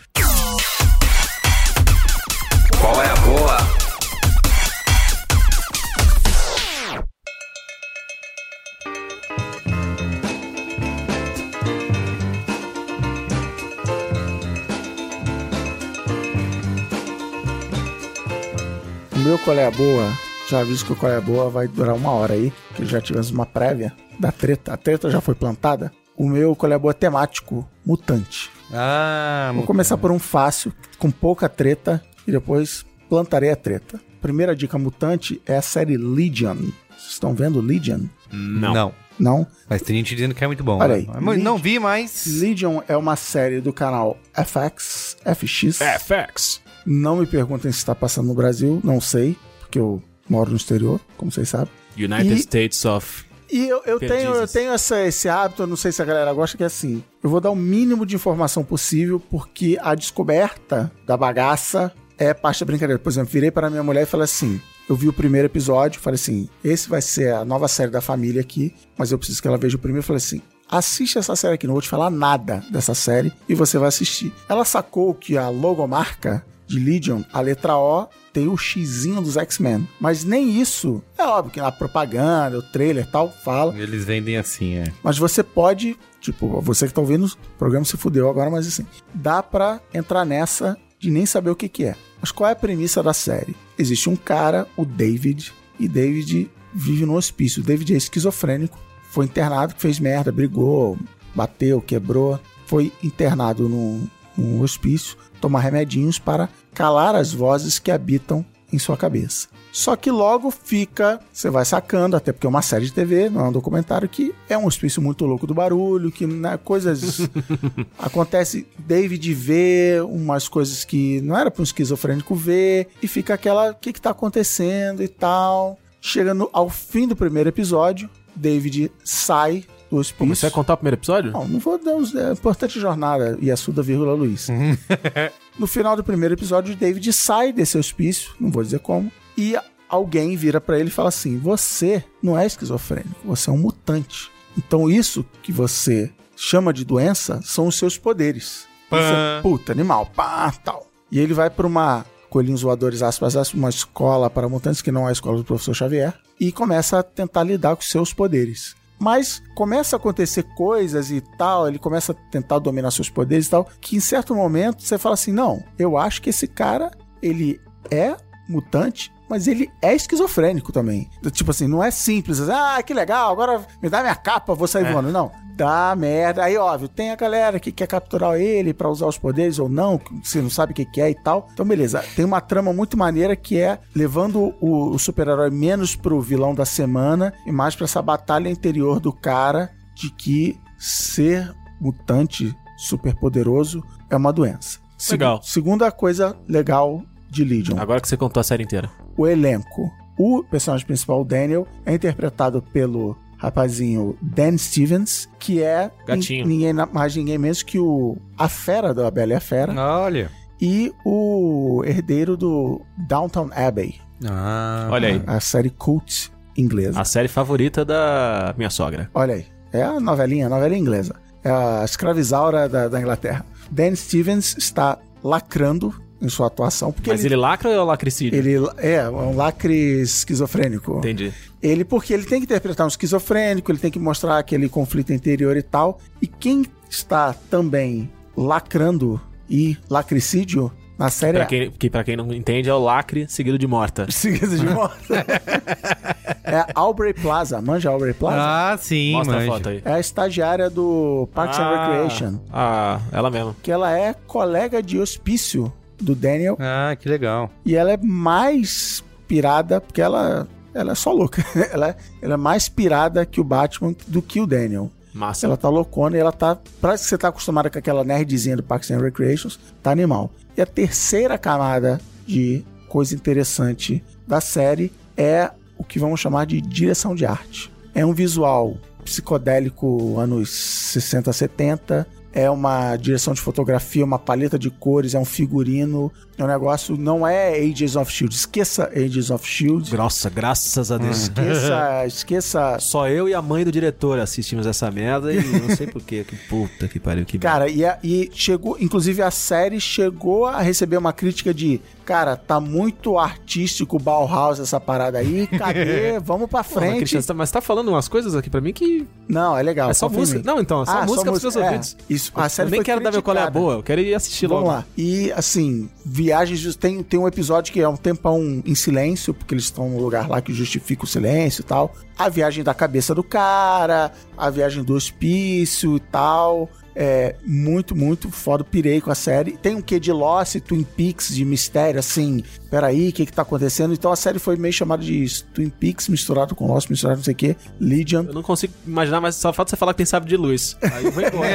Meu qual é a boa? Já aviso que o qual é a boa vai durar uma hora aí, que já tivemos uma prévia da treta. A treta já foi plantada. O meu qual é a boa temático, mutante. Ah, Vou começar por um fácil, com pouca treta, e depois plantarei a treta. Primeira dica mutante é a série Legion. Vocês estão vendo Legion? Não. Não. Não? Mas tem gente dizendo que é muito bom. Olha né? aí. Mas Não vi, mas. Legion é uma série do canal FX, FX. FX. Não me perguntem se está passando no Brasil, não sei, porque eu moro no exterior, como vocês sabem. United E- States of. E eu, eu tenho, eu tenho essa- esse hábito, eu não sei se a galera gosta, que é assim: eu vou dar o mínimo de informação possível, porque a descoberta da bagaça é parte da brincadeira. Por exemplo, virei para minha mulher e falei assim: eu vi o primeiro episódio, falei assim: esse vai ser a nova série da família aqui, mas eu preciso que ela veja o primeiro. Falei assim: assiste essa série aqui, não vou te falar nada dessa série e você vai assistir. Ela sacou que a logomarca de Legion, a letra O, tem o xizinho dos X-Men. Mas nem isso. É óbvio que na propaganda, o trailer e tal, fala. Eles vendem assim, é. Mas você pode, tipo, você que tá ouvindo, o programa se fudeu agora, mas assim, dá pra entrar nessa de nem saber o que que é. Mas qual é a premissa da série? Existe um cara, o David, e David vive no hospício. O David é esquizofrênico, foi internado, fez merda, brigou, bateu, quebrou, foi internado num, num hospício, tomar remedinhos para calar as vozes que habitam em sua cabeça. Só que logo fica, você vai sacando, até porque é uma série de TV, não é um documentário, que é um hospício muito louco do barulho, que né, coisas. acontece, David vê umas coisas que não era para um esquizofrênico ver, e fica aquela, o que que tá acontecendo e tal. Chega no- ao fim do primeiro episódio, David sai do hospício. Pô, mas você vai contar o primeiro episódio? Não, não vou dar os. É importante jornada, Yasuda, vírgula Luiz. no final do primeiro episódio, o David sai desse hospício, não vou dizer como, e alguém vira pra ele e fala assim: Você não é esquizofrênico, você é um mutante. Então, isso que você chama de doença são os seus poderes. Você, puta, animal, pá, tal. E ele vai pra uma. Coelhinhos voadores, aspas, aspas, uma escola para mutantes que não é a escola do professor Xavier, e começa a tentar lidar com seus poderes. Mas começa a acontecer coisas e tal, ele começa a tentar dominar seus poderes e tal, que em certo momento você fala assim: não, eu acho que esse cara, ele é mutante, mas ele é esquizofrênico também. Tipo assim, não é simples, assim, ah, que legal, agora me dá minha capa, vou sair voando. Não, dá merda. Aí, óbvio, tem a galera que quer capturar ele pra usar os poderes ou não, você não sabe o que que é e tal. Então, beleza, tem uma trama muito maneira que é levando o, o super-herói menos pro vilão da semana e mais pra essa batalha interior do cara de que ser mutante super poderoso é uma doença. Legal. Segunda coisa legal de Legion Agora que você contou a série inteira. o elenco. O personagem principal, o Daniel, é interpretado pelo rapazinho Dan Stevens, que é Gatinho. nin- ninguém mais ninguém menos que o a fera da Bela e a Fera Olha. e o herdeiro do Downtown Abbey, Ah, Olha aí. a série cult inglesa. A série favorita da minha sogra. Olha aí, é a novelinha, a novela inglesa. É a escravizaura da, da Inglaterra. Dan Stevens está lacrando em sua atuação, porque Mas ele, ele, lacra ou é o lacricídio? ele é um lacre esquizofrênico. Entendi. Ele, porque ele tem que interpretar um esquizofrênico, ele tem que mostrar aquele conflito interior e tal. E quem está também lacrando e lacricídio na série Pra quem, que pra quem não entende, é o lacre seguido de morta. Seguido de morte. É Aubrey Plaza. Manja Aubrey Plaza? Ah, sim, Mostra manjo. a foto aí. É a estagiária do Parks and Ah, Recreation. Ah, ela mesmo. Que ela é colega de hospício do Daniel. Ah, que legal. E ela é mais pirada, porque ela, ela é só louca. ela, é, ela é mais pirada que o Batman do que o Daniel. Massa. Ela tá loucona e ela tá. Parece que você tá acostumada com aquela nerdzinha do Parks and Recreations, tá animal. E a terceira camada de coisa interessante da série é o que vamos chamar de direção de arte. É um visual psicodélico anos 60, 70. É uma direção de fotografia, uma paleta de cores, é um figurino. É um negócio, não é Ages of Shield. Esqueça Ages of Shield. Nossa, graças a Deus. Esqueça, esqueça Só eu e a mãe do diretor assistimos essa merda e não sei porquê. Que puta que pariu, que Cara, e, a- e chegou, inclusive a série chegou a receber uma crítica de, cara, tá muito artístico Bauhaus essa parada aí, cadê? Vamos pra Pô, mas, frente. Cristian, você tá- mas tá falando umas coisas aqui pra mim que Não, é legal. é só música. Não, então, é só Ah, música pros seus é, ouvidos. Isso, a série eu nem quero dar meu qual é a criticada. boa, eu quero ir assistir Vamos logo. lá. E assim, viagens. Tem, tem um episódio que é um tempão em silêncio, porque eles estão num lugar lá que justifica o silêncio e tal. A viagem da cabeça do cara, a viagem do hospício e tal. É muito, muito foda. Pirei com a série. Tem um quê de Lost, Twin Peaks, de mistério, assim. Peraí, o que que tá acontecendo? Então a série foi meio chamada de Twin Peaks misturado com Lost, misturado não sei o quê. Legion. Eu não consigo imaginar, mas só falta você falar que tem sábio de luz. Aí eu vou embora.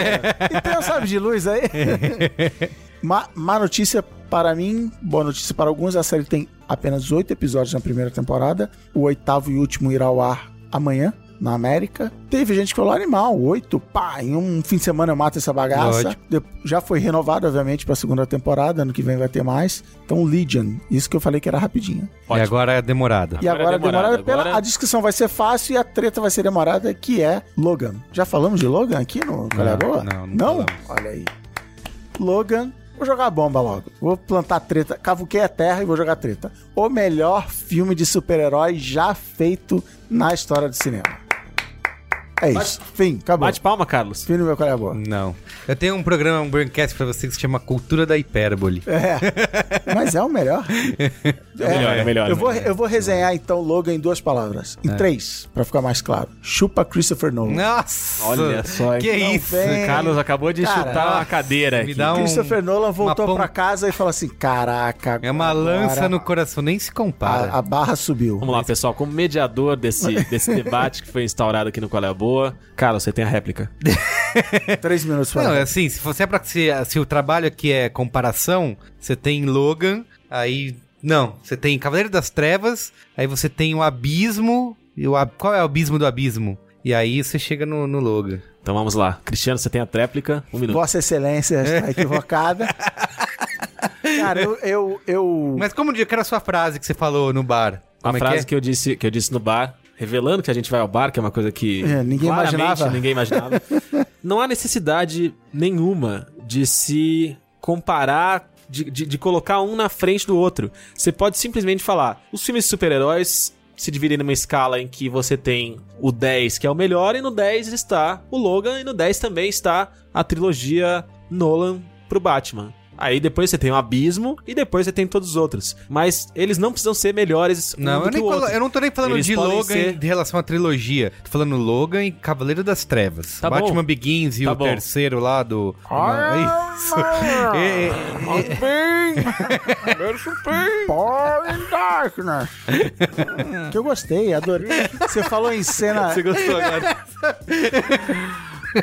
Então, sabe de luz aí? má, má notícia para mim, boa notícia para alguns. A série tem apenas oito episódios na primeira temporada. O oitavo e último irá ao ar amanhã, na América. Teve gente que falou animal, oito, pá, em um fim de semana eu mato essa bagaça. Ótimo. De- já foi renovado, obviamente, para a segunda temporada. Ano que vem vai ter mais. Então, Legion, isso que eu falei que era rapidinho. E agora é demorada. E Agora agora, é demorado, demorada, pela, agora- a descrição vai ser fácil e a treta vai ser demorada, que é Logan. Já falamos de Logan aqui no Qual é a Não, Boa? não, não Não? Olha aí. Logan, vou jogar bomba logo. Vou plantar treta, cavuquei a terra e vou jogar treta. O melhor filme de super-herói já feito na história do cinema. É isso. Fim, acabou. Bate palma, Carlos. Fim do meu Qual é a Boa. Não. Eu tenho um programa, um Braincast pra você que se chama Cultura da Hipérbole. É. Mas é o melhor. É melhor, é melhor. Eu vou, melhor. eu vou resenhar então Logan em duas palavras. Em três, pra ficar mais claro. Chupa Christopher Nolan. Nossa! Olha só? Que Não isso? vem. O Carlos acabou de Cara, chutar uma cadeira Me aqui. dá um... Christopher Nolan voltou pra casa e falou assim: Caraca, É uma agora lança no coração, nem se compara. A, a barra subiu. Vamos lá, pessoal. Como mediador desse, desse debate que foi instaurado aqui no Qual é a Boa, Carlos, você tem a réplica. Três minutos pra Não, é assim, se você é pra se, se o trabalho aqui é comparação, você tem Logan, aí não, você tem Cavaleiro das Trevas, aí você tem o Abismo, e o qual é o abismo do abismo? E aí você chega no, no Logan. Então vamos lá. Cristiano, você tem a tréplica. Um minuto. Vossa Excelência está equivocada. Cara, eu. eu, eu... Mas como que era a sua frase que você falou no bar? A Como é frase que é? que, eu disse, que eu disse no bar, revelando que a gente vai ao bar, que é uma coisa que É, ninguém imaginava. ninguém imaginava. Não há necessidade nenhuma de se comparar, de, de, de colocar um na frente do outro. Você pode simplesmente falar, os filmes de super-heróis se dividem numa escala em que você tem o 10, que é o melhor, e no 10 está o Logan, e no 10 também está a trilogia Nolan pro Batman. Aí depois você tem o Abismo e depois você tem todos os outros. Mas eles não precisam ser melhores um Não, do eu, que nem o colo- outro. eu não tô nem falando Eles de Logan ser- em relação à trilogia. Tô falando Logan e Cavaleiro das Trevas. Tá bom. Batman Begins e Tá o bom. terceiro lá do... Não, isso. É, é, que eu gostei, adorei. Você falou em cena. Você gostou agora?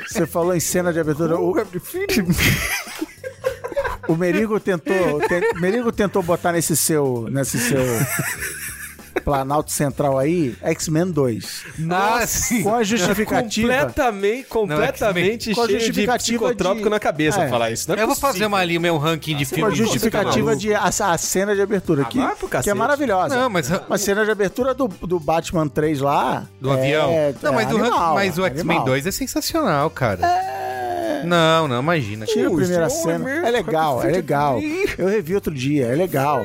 Você falou em cena de abertura. O, o Merigo tentou. ten- Merigo tentou botar nesse seu. Nesse seu. Planalto Central aí, X-Men 2. Ah, sim. Com a justificativa. Completamente, completamente Com a cheio de justificativa psicotrópico de- na cabeça É. falar isso. Não é Eu vou possível. fazer uma, ali o meu ranking de Com a filmes. justificativa de a, a cena de abertura aqui, pro que é maravilhosa. Não, mas- a cena de abertura do, do Batman 3 lá Do é- avião. é Não, mas, o, ranking- animal, mas o X-Men animal. 2 é sensacional, cara. É, é. Não, não, imagina. Tira a primeira cena. É legal, é legal. Eu revi outro dia, é legal.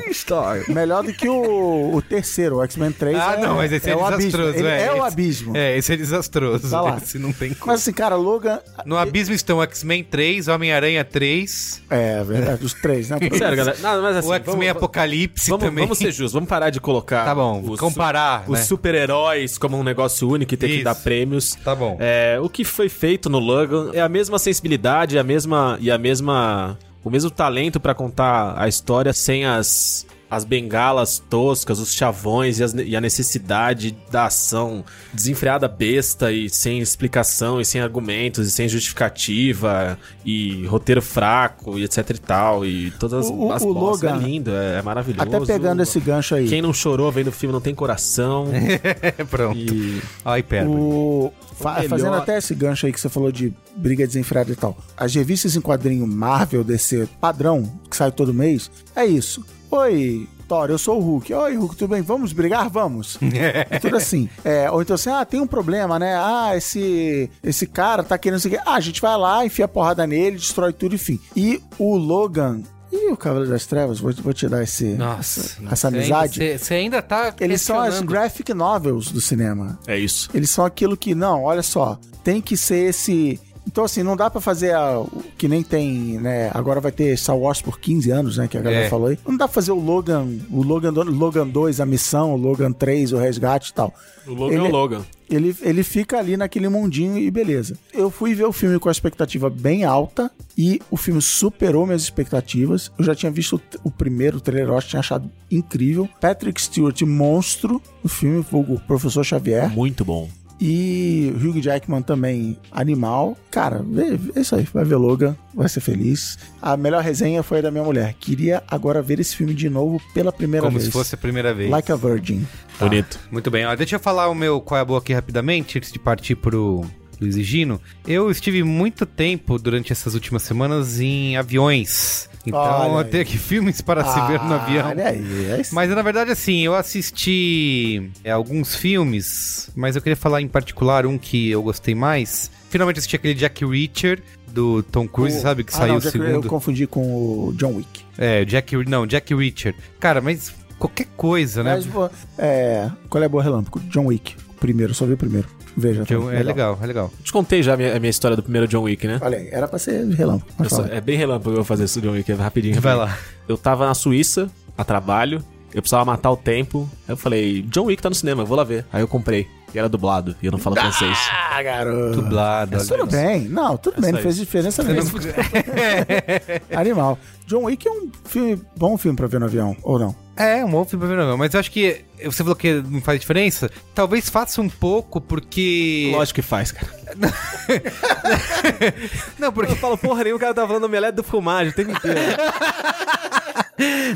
Melhor do que o, o terceiro, o X-Men 3. Ah, é, não, mas esse é, o abismo. desastroso. Ele é, é o abismo. É, esse é desastroso. Tá lá. Esse não tem como. Mas assim, cara, Logan. No abismo estão X-Men 3, Homem-Aranha 3, É, verdade, os três, né? Sério, galera. Não, mas assim, o X-Men vamos, Apocalipse vamos, também. vamos ser justos, vamos parar de colocar. Tá bom, os, comparar, Os né? super-heróis como um negócio único e ter que Isso. dar prêmios. Tá bom. É, o que foi feito no Logan é a mesma sensibilidade, a mesma e a mesma o mesmo talento pra contar a história sem as as bengalas toscas, os chavões e, as- e a necessidade da ação desenfreada besta e sem explicação e sem argumentos e sem justificativa e roteiro fraco e etc e tal e todas O- o- as o postas. Logan- é lindo, é, é maravilhoso. Até pegando esse gancho aí. Quem não chorou vendo o filme não tem coração. Pronto. e Ai, pera. O... fa- melhor- Fazendo até esse gancho aí que você falou de briga desenfreada e tal. As revistas em quadrinho Marvel, DC, padrão, que sai todo mês, é isso. Oi, Thor, eu sou o Hulk. Oi, Hulk, tudo bem? Vamos brigar? Vamos. É tudo assim. É, ou então assim, ah, tem um problema, né? Ah, esse, esse cara tá querendo. Ah, a gente vai lá, enfia a porrada nele, destrói tudo, enfim. E o Logan. E o Cavaleiro das Trevas, vou, vou te dar esse, Nossa. essa, amizade. Você ainda tá. Eles são as graphic novels do cinema. é isso. Eles são aquilo que, não, olha só, tem que ser esse. Então, assim, não dá pra fazer a- o que nem tem, né? Agora vai ter Star Wars por 15 anos, né? Que a galera É. falou aí. Não dá pra fazer o Logan, o Logan, Logan 2, a missão, o Logan 3, o resgate e tal. O Logan é Ele- o Logan. Ele, ele fica ali naquele mundinho e beleza. Eu fui ver o filme com a expectativa bem alta e o filme superou minhas expectativas. Eu já tinha visto o, o primeiro trailer, eu tinha achado incrível. Patrick Stewart, monstro no filme, o Professor Xavier. Muito bom. E o Hugh Jackman também, animal. Cara, vê, vê isso aí. Vai ver Logan, vai ser feliz. A melhor resenha foi a da minha mulher. Queria agora ver esse filme de novo pela primeira Como vez. se fosse a primeira vez. Like a Virgin. Bonito. Muito bem, ó, deixa eu falar o meu qual é a boa aqui rapidamente, antes de partir pro Luiz e Gino. Eu estive muito tempo durante essas últimas semanas em aviões. Então eu tenho aqui filmes para se ver no Ah, avião. Olha aí. É. Mas na verdade, assim, eu assisti é, alguns filmes, mas eu queria falar em particular um que eu gostei mais. Finalmente assisti aquele Jack Reacher do Tom Cruise, O- sabe? Que Ah, saiu não, o Jack- Eu segundo. confundi com o John Wick. É, Jack. Não, Jack Reacher. Cara, mas qualquer coisa, né? Mas, é, qual é a boa relâmpago? John Wick. O Primeiro, só vi o primeiro. Veja. tá John- é legal, é legal. Te contei já a minha, a minha história do primeiro John Wick, né? Olha aí, era pra ser relâmpago. Mas só- é bem relâmpago eu vou fazer isso do John Wick, é rapidinho. Vai lá. Eu tava na Suíça, a trabalho, eu precisava matar o tempo. Aí eu falei, John Wick tá no cinema, eu vou lá ver. Aí eu comprei. E era dublado, e eu não falo francês. Ah, garoto. Dublado. olha Tudo isso. bem. Não, tudo bem. só Não fez diferença mesmo. Animal. John Wick é um filme, bom filme pra ver no avião, ou não? É, um ver, não. Mas eu acho que você falou que não faz diferença. Talvez faça um pouco, porque. Lógico que faz, cara. Não, porque. Eu falo, porra, nem o cara tá falando omelete do fumagem o tempo inteiro.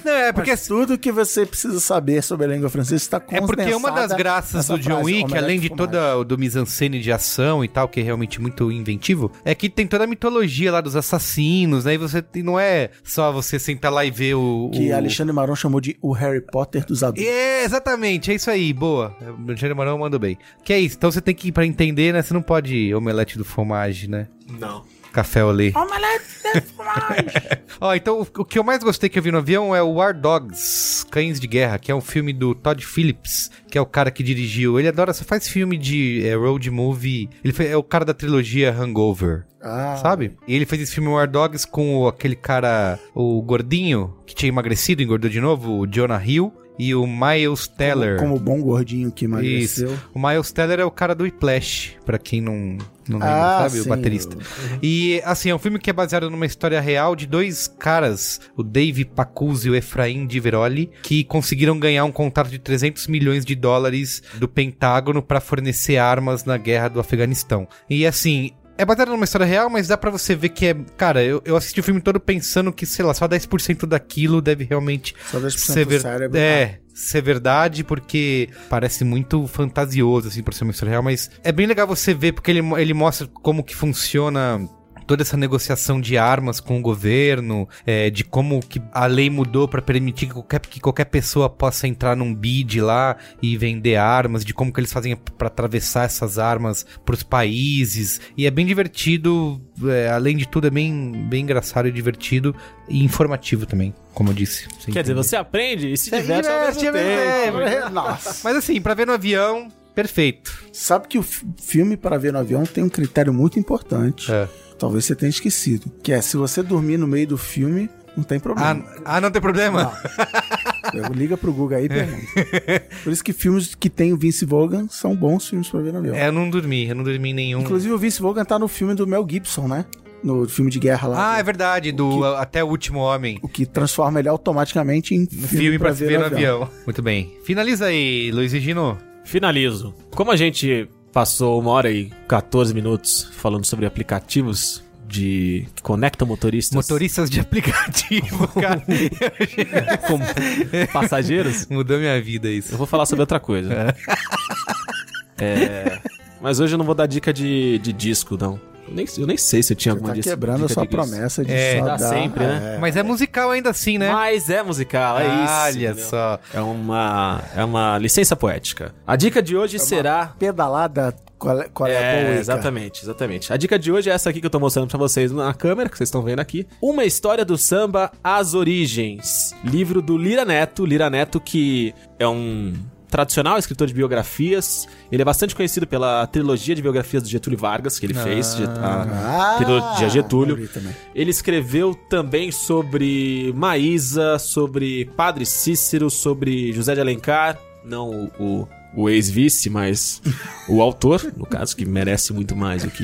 Não, é porque. Porque tudo que você precisa saber sobre a língua francesa está É porque uma das graças do John frase, Wick, além de toda o do mise-en-scène de ação e tal, que é realmente muito inventivo, é que tem toda a mitologia lá dos assassinos, né? E você não é só você sentar lá e ver o. Que o... Alexandre Maron chamou de o Harry Potter dos adultos. É, exatamente, é isso aí, boa. O Marão mandou bem. Que é isso, então você tem que, pra entender, né? Você não pode omelete do fromage, né? Não. Café olê. Omelete de fromage. Ó, então o, o que eu mais gostei que eu vi no avião é o War Dogs, Cães de Guerra, que é um filme do Todd Phillips, que é o cara que dirigiu. Ele adora, só faz filme de é, road movie. Ele fe- é o cara da trilogia Hangover. Ah, Sabe? E ele fez esse filme War Dogs com o- aquele cara, o gordinho, que tinha emagrecido, engordou de novo, o Jonah Hill, e o Miles Teller. Como o bom gordinho que emagreceu. Isso. O Miles Teller é o cara do Whiplash, pra quem não, não lembra, Ah, sabe? sim, o baterista. E, assim, é um filme que é baseado numa história real de dois caras, o Dave Pacuzzi e o Efraim Diveroli, que conseguiram ganhar um contrato de 300 milhões de dólares do Pentágono pra fornecer armas na guerra do Afeganistão. E, assim... É baseado numa história real, mas dá pra você ver que é. Cara, eu, eu assisti o filme todo pensando que, sei lá, só 10% daquilo deve realmente Só 10% ser do ver- cérebro. É, ser verdade, porque parece muito fantasioso, assim, por ser uma história real, mas é bem legal você ver, porque ele, ele mostra como que funciona toda essa negociação de armas com o governo, é, de como que a lei mudou para permitir que qualquer, que qualquer pessoa possa entrar num bid lá e vender armas, de como que eles fazem para atravessar essas armas pros países. E é bem divertido, é, além de tudo, é bem, bem engraçado e divertido e informativo também, como eu disse. Você Quer dizer, entendeu? você aprende e se É, diverte diverte ao mesmo tempo. tempo. Nossa. Mas assim, pra ver no avião, perfeito. Sabe que o fi- filme para ver no avião tem um critério muito importante. É. Talvez você tenha esquecido. Que é, se você dormir no meio do filme, não tem Ah, problema. ah, não tem problema? Eu- Liga pro Google aí e pergunta. Por isso que filmes que tem o Vince Vaughan são bons filmes pra ver no avião. É, eu não dormi, eu não dormi em nenhum. Inclusive o Vince Vaughan tá no filme do Mel Gibson, né? No filme de guerra lá. Ah, é verdade, do Até o Último Homem. O que transforma ele automaticamente em Um filme, pra se ver no avião. Muito bem. Finaliza aí, Luiz e Gino. Finalizo. Como a gente passou uma hora e 14 minutos falando sobre aplicativos de que conectam motoristas Motoristas de aplicativo, cara. com passageiros, Mudou minha vida isso. eu vou falar sobre outra coisa. É, mas hoje eu não vou dar dica de, de disco, não. Eu nem, eu nem sei se eu tinha Você alguma tá quebrando a dica sua de disco. promessa de É, só dá dar... sempre, né? Mas é musical ainda assim, né? Mas é musical, é isso. Olha só. É uma, é uma licença poética. A dica de hoje será Pedalada, qual é, qual é, a É, boa, exatamente, exatamente. A dica de hoje é essa aqui que eu tô mostrando pra vocês na câmera, que vocês estão vendo aqui. Uma história do samba As Origens. Livro do Lira Neto. Lira Neto que é um tradicional escritor de biografias. Ele é bastante conhecido pela trilogia de biografias do Getúlio Vargas, que ele fez. Get- a Ah, trilogia Getúlio. Ele escreveu também sobre Maísa, sobre Padre Cícero, sobre José de Alencar, não o, o, o ex-vice, mas o autor, no caso, que merece muito mais do que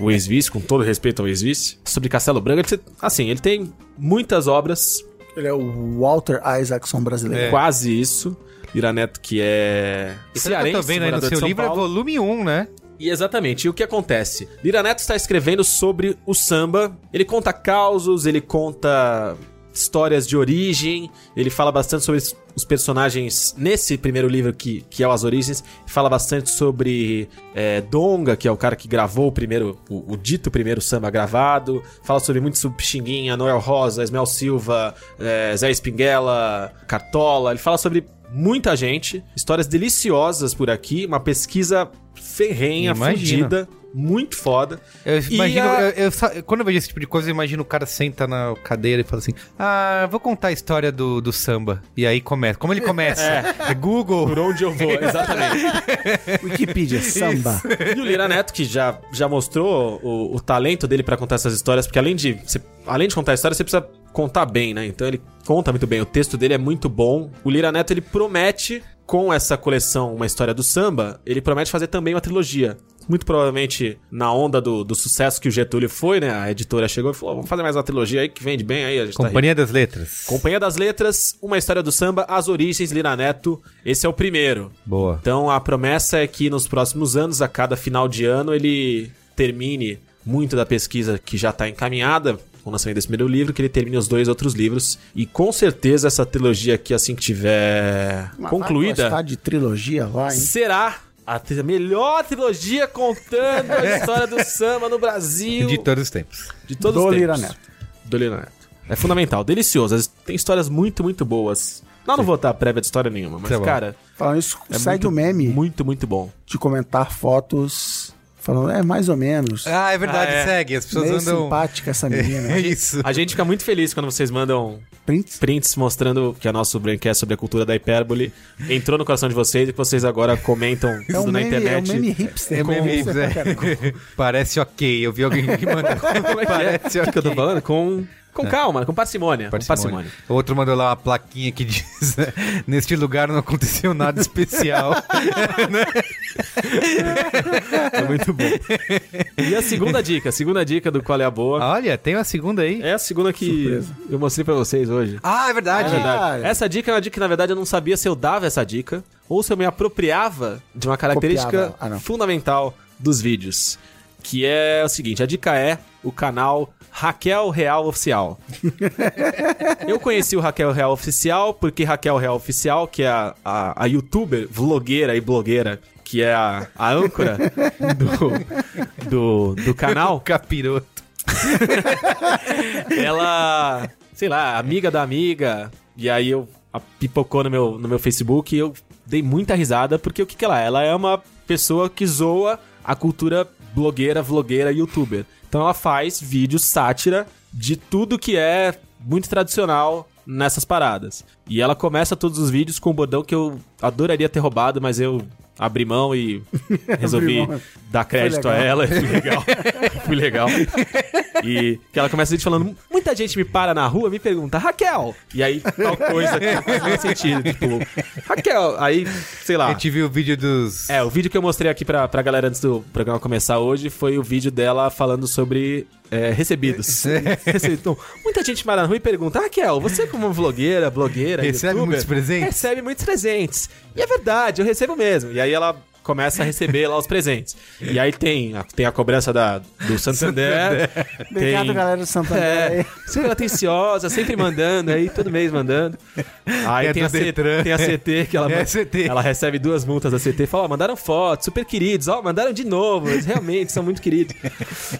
o ex-vice, com todo respeito ao ex-vice. Sobre Castelo Branco, ele, assim, ele tem muitas obras, Ele é o Walter Isaacson brasileiro. quase isso. Lira Neto, que é Isso que eu tô vendo aí no seu livro é Paulo. volume 1, né? E exatamente, e o que acontece? Lira Neto está escrevendo sobre o samba, ele conta causos, ele conta histórias de origem, ele fala bastante sobre os personagens nesse primeiro livro que, que é o As Origens, fala bastante sobre é, Donga, que é o cara que gravou o primeiro, o, o dito primeiro samba gravado, fala sobre muito sobre Pixinguinha, Noel Rosa, Esmel Silva, é, Zé Espinguela, Cartola, ele fala sobre muita gente, histórias deliciosas por aqui, uma pesquisa ferrenha, fudida, muito foda. Eu imagino, a- eu- eu quando eu vejo esse tipo de coisa, eu imagino o cara senta na cadeira e fala assim: Ah, eu vou contar a história do, do samba. E aí começa. Como ele começa? É, Google. Por onde eu vou, exatamente. Wikipedia, samba. E o Lira Neto, que já, já mostrou o, o talento dele pra contar essas histórias, porque além de, você- além de contar a história, você precisa contar bem, né? Então ele conta muito bem, o texto dele é muito bom. O Lira Neto, ele promete, com essa coleção Uma História do Samba, ele promete fazer também uma trilogia. Muito provavelmente na onda do, do sucesso que o Getúlio foi, né? A editora chegou e falou: vamos fazer mais uma trilogia aí que vende bem aí. Tá rico." Companhia das Letras. Companhia das Letras, Uma História do Samba, As Origens, Lira Neto. Esse é o primeiro. Boa. Então a promessa é que nos próximos anos, a cada final de ano, ele termine muito da pesquisa que já está encaminhada com o lançamento desse primeiro livro, que ele termine os dois outros livros. E com certeza essa trilogia aqui, assim que tiver Mas vai concluída, gostar de trilogia lá, hein? será a tri- melhor trilogia contando a história do samba no Brasil. De todos os tempos. De todos Do os tempos. Lira Neto. Do Lira Neto. É fundamental, delicioso. Tem histórias muito, muito boas. Não, não vou dar prévia de história nenhuma, mas, Tá cara, Falando isso, é segue muito, o meme Muito, muito bom. de comentar fotos falando, é mais ou menos. Ah, é verdade, Ah, é. segue. As pessoas Meio andam. simpática essa menina. É isso. A gente fica muito feliz quando vocês mandam Prints? prints mostrando que a nosso Braincast sobre a cultura da hipérbole entrou no coração de vocês e que vocês agora comentam É tudo um na meme, é um internet. meme hipster. É com- meme, com- é. Parece ok. Eu vi alguém que mandou. Como é que é? Parece O que, eu tô ok. falando? Com, com calma, com parcimônia. Com Parcimônia. parcimônia. O outro mandou lá uma plaquinha que diz: Neste lugar não aconteceu nada especial. É muito bom. E a segunda dica, a segunda dica do Qual é a Boa, Olha, tem uma segunda aí. é a segunda que eu mostrei pra vocês hoje. Ah, é verdade. É verdade. Caralho. Essa dica é uma dica que, na verdade, eu não sabia se eu dava essa dica ou se eu me apropriava de uma característica. Ah, fundamental dos vídeos. Que é o seguinte: a dica é o canal Raquel Real Oficial. eu conheci o Raquel Real Oficial porque Raquel Real Oficial, que é a, a, a youtuber, vlogueira e blogueira, que é a, a âncora do, do, do canal, Capiroto. ela, sei lá, amiga da amiga. E aí eu pipocou no meu, no meu Facebook e eu dei muita risada, porque o que, que ela é? Ela é uma pessoa que zoa a cultura blogueira, vlogueira, youtuber. Então ela faz vídeos sátira de tudo que é muito tradicional nessas paradas. E ela começa todos os vídeos com um bordão que eu adoraria ter roubado, mas eu abri mão e resolvi mão. dar crédito a ela. Fui legal. Fui legal. E que ela começa a gente falando, muita gente me para na rua e me pergunta, Raquel! E aí, tal coisa que não faz nenhum sentido. Tipo, Raquel, aí, sei lá. Eu tive o vídeo dos. É, o vídeo que eu mostrei aqui pra, pra galera antes do programa começar hoje foi o vídeo dela falando sobre é, recebidos. Então, muita gente para na rua e pergunta, Raquel, você como vlogueira, blogueira, Recebe youtuber, muitos presentes? Recebe muitos presentes. E é verdade, eu recebo mesmo. E aí ela começa a receber lá os presentes. E aí tem, a- tem a cobrança da, do Santander. Obrigado, tem- galera do Santander. É, sempre atenciosa, sempre mandando aí, todo mês mandando. Aí É tem, a C- tem a CT que ela, É CT. ela recebe duas multas da CT e fala: ó, mandaram fotos, super queridos, ó, mandaram de novo, eles realmente são muito queridos.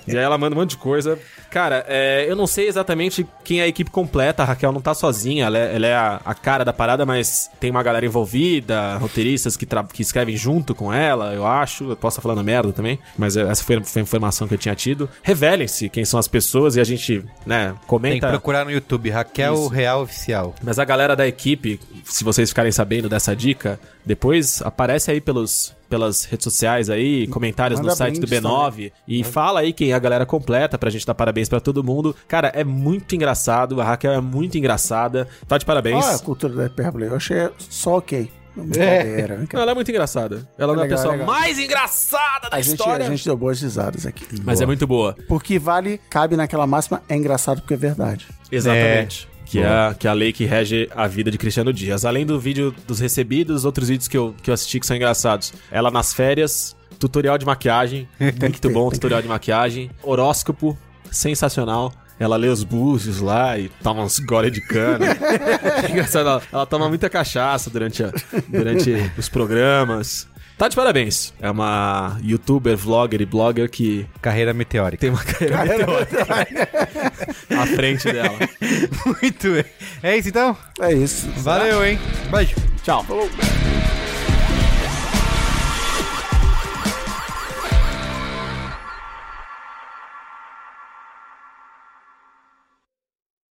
E aí ela manda um monte de coisa. Cara, é, eu não sei exatamente quem é a equipe completa, a Raquel não tá sozinha, ela é, ela é a, a cara da parada, mas tem uma galera envolvida, roteiristas que, que escrevem junto com ela, eu acho. Eu posso estar falando merda também, mas essa foi, foi a informação que eu tinha tido. Revelem-se quem são as pessoas e a gente, né, Tem que comenta. procurar no YouTube, Raquel Isso. Real Oficial. Mas a galera da equipe, se vocês ficarem sabendo dessa dica, depois aparece aí pelos, pelas redes sociais aí, comentários Manda no site do brindes B9 e fala aí quem é a galera completa pra gente dar parabéns pra todo mundo. Cara, é muito engraçado, a Raquel é muito engraçada. Tá de parabéns. Olha a cultura da hipérbole. Eu achei só ok. Não, ela é muito engraçada. Ela não é a legal, pessoa legal. mais engraçada da A gente, história. a gente deu boas risadas aqui. Mas é muito boa. Porque vale, cabe naquela máxima, é engraçado porque é verdade. Exatamente. Que é, a, que é a lei que rege a vida de Cristiano Dias. Além do vídeo dos recebidos, outros vídeos que eu, que eu assisti que são engraçados. Ela nas férias, tutorial de maquiagem, muito bom tutorial de maquiagem. Horóscopo, sensacional. Ela lê os búzios lá e toma uns gole de cana. Engraçado, ela, ela toma muita cachaça durante, a- durante os programas. Tá de parabéns. É uma youtuber, vlogger e blogger que Carreira meteórica. tem uma carreira meteórica à frente dela. Muito bem. É isso então? É isso. Valeu, hein? Beijo. Tchau. Falou.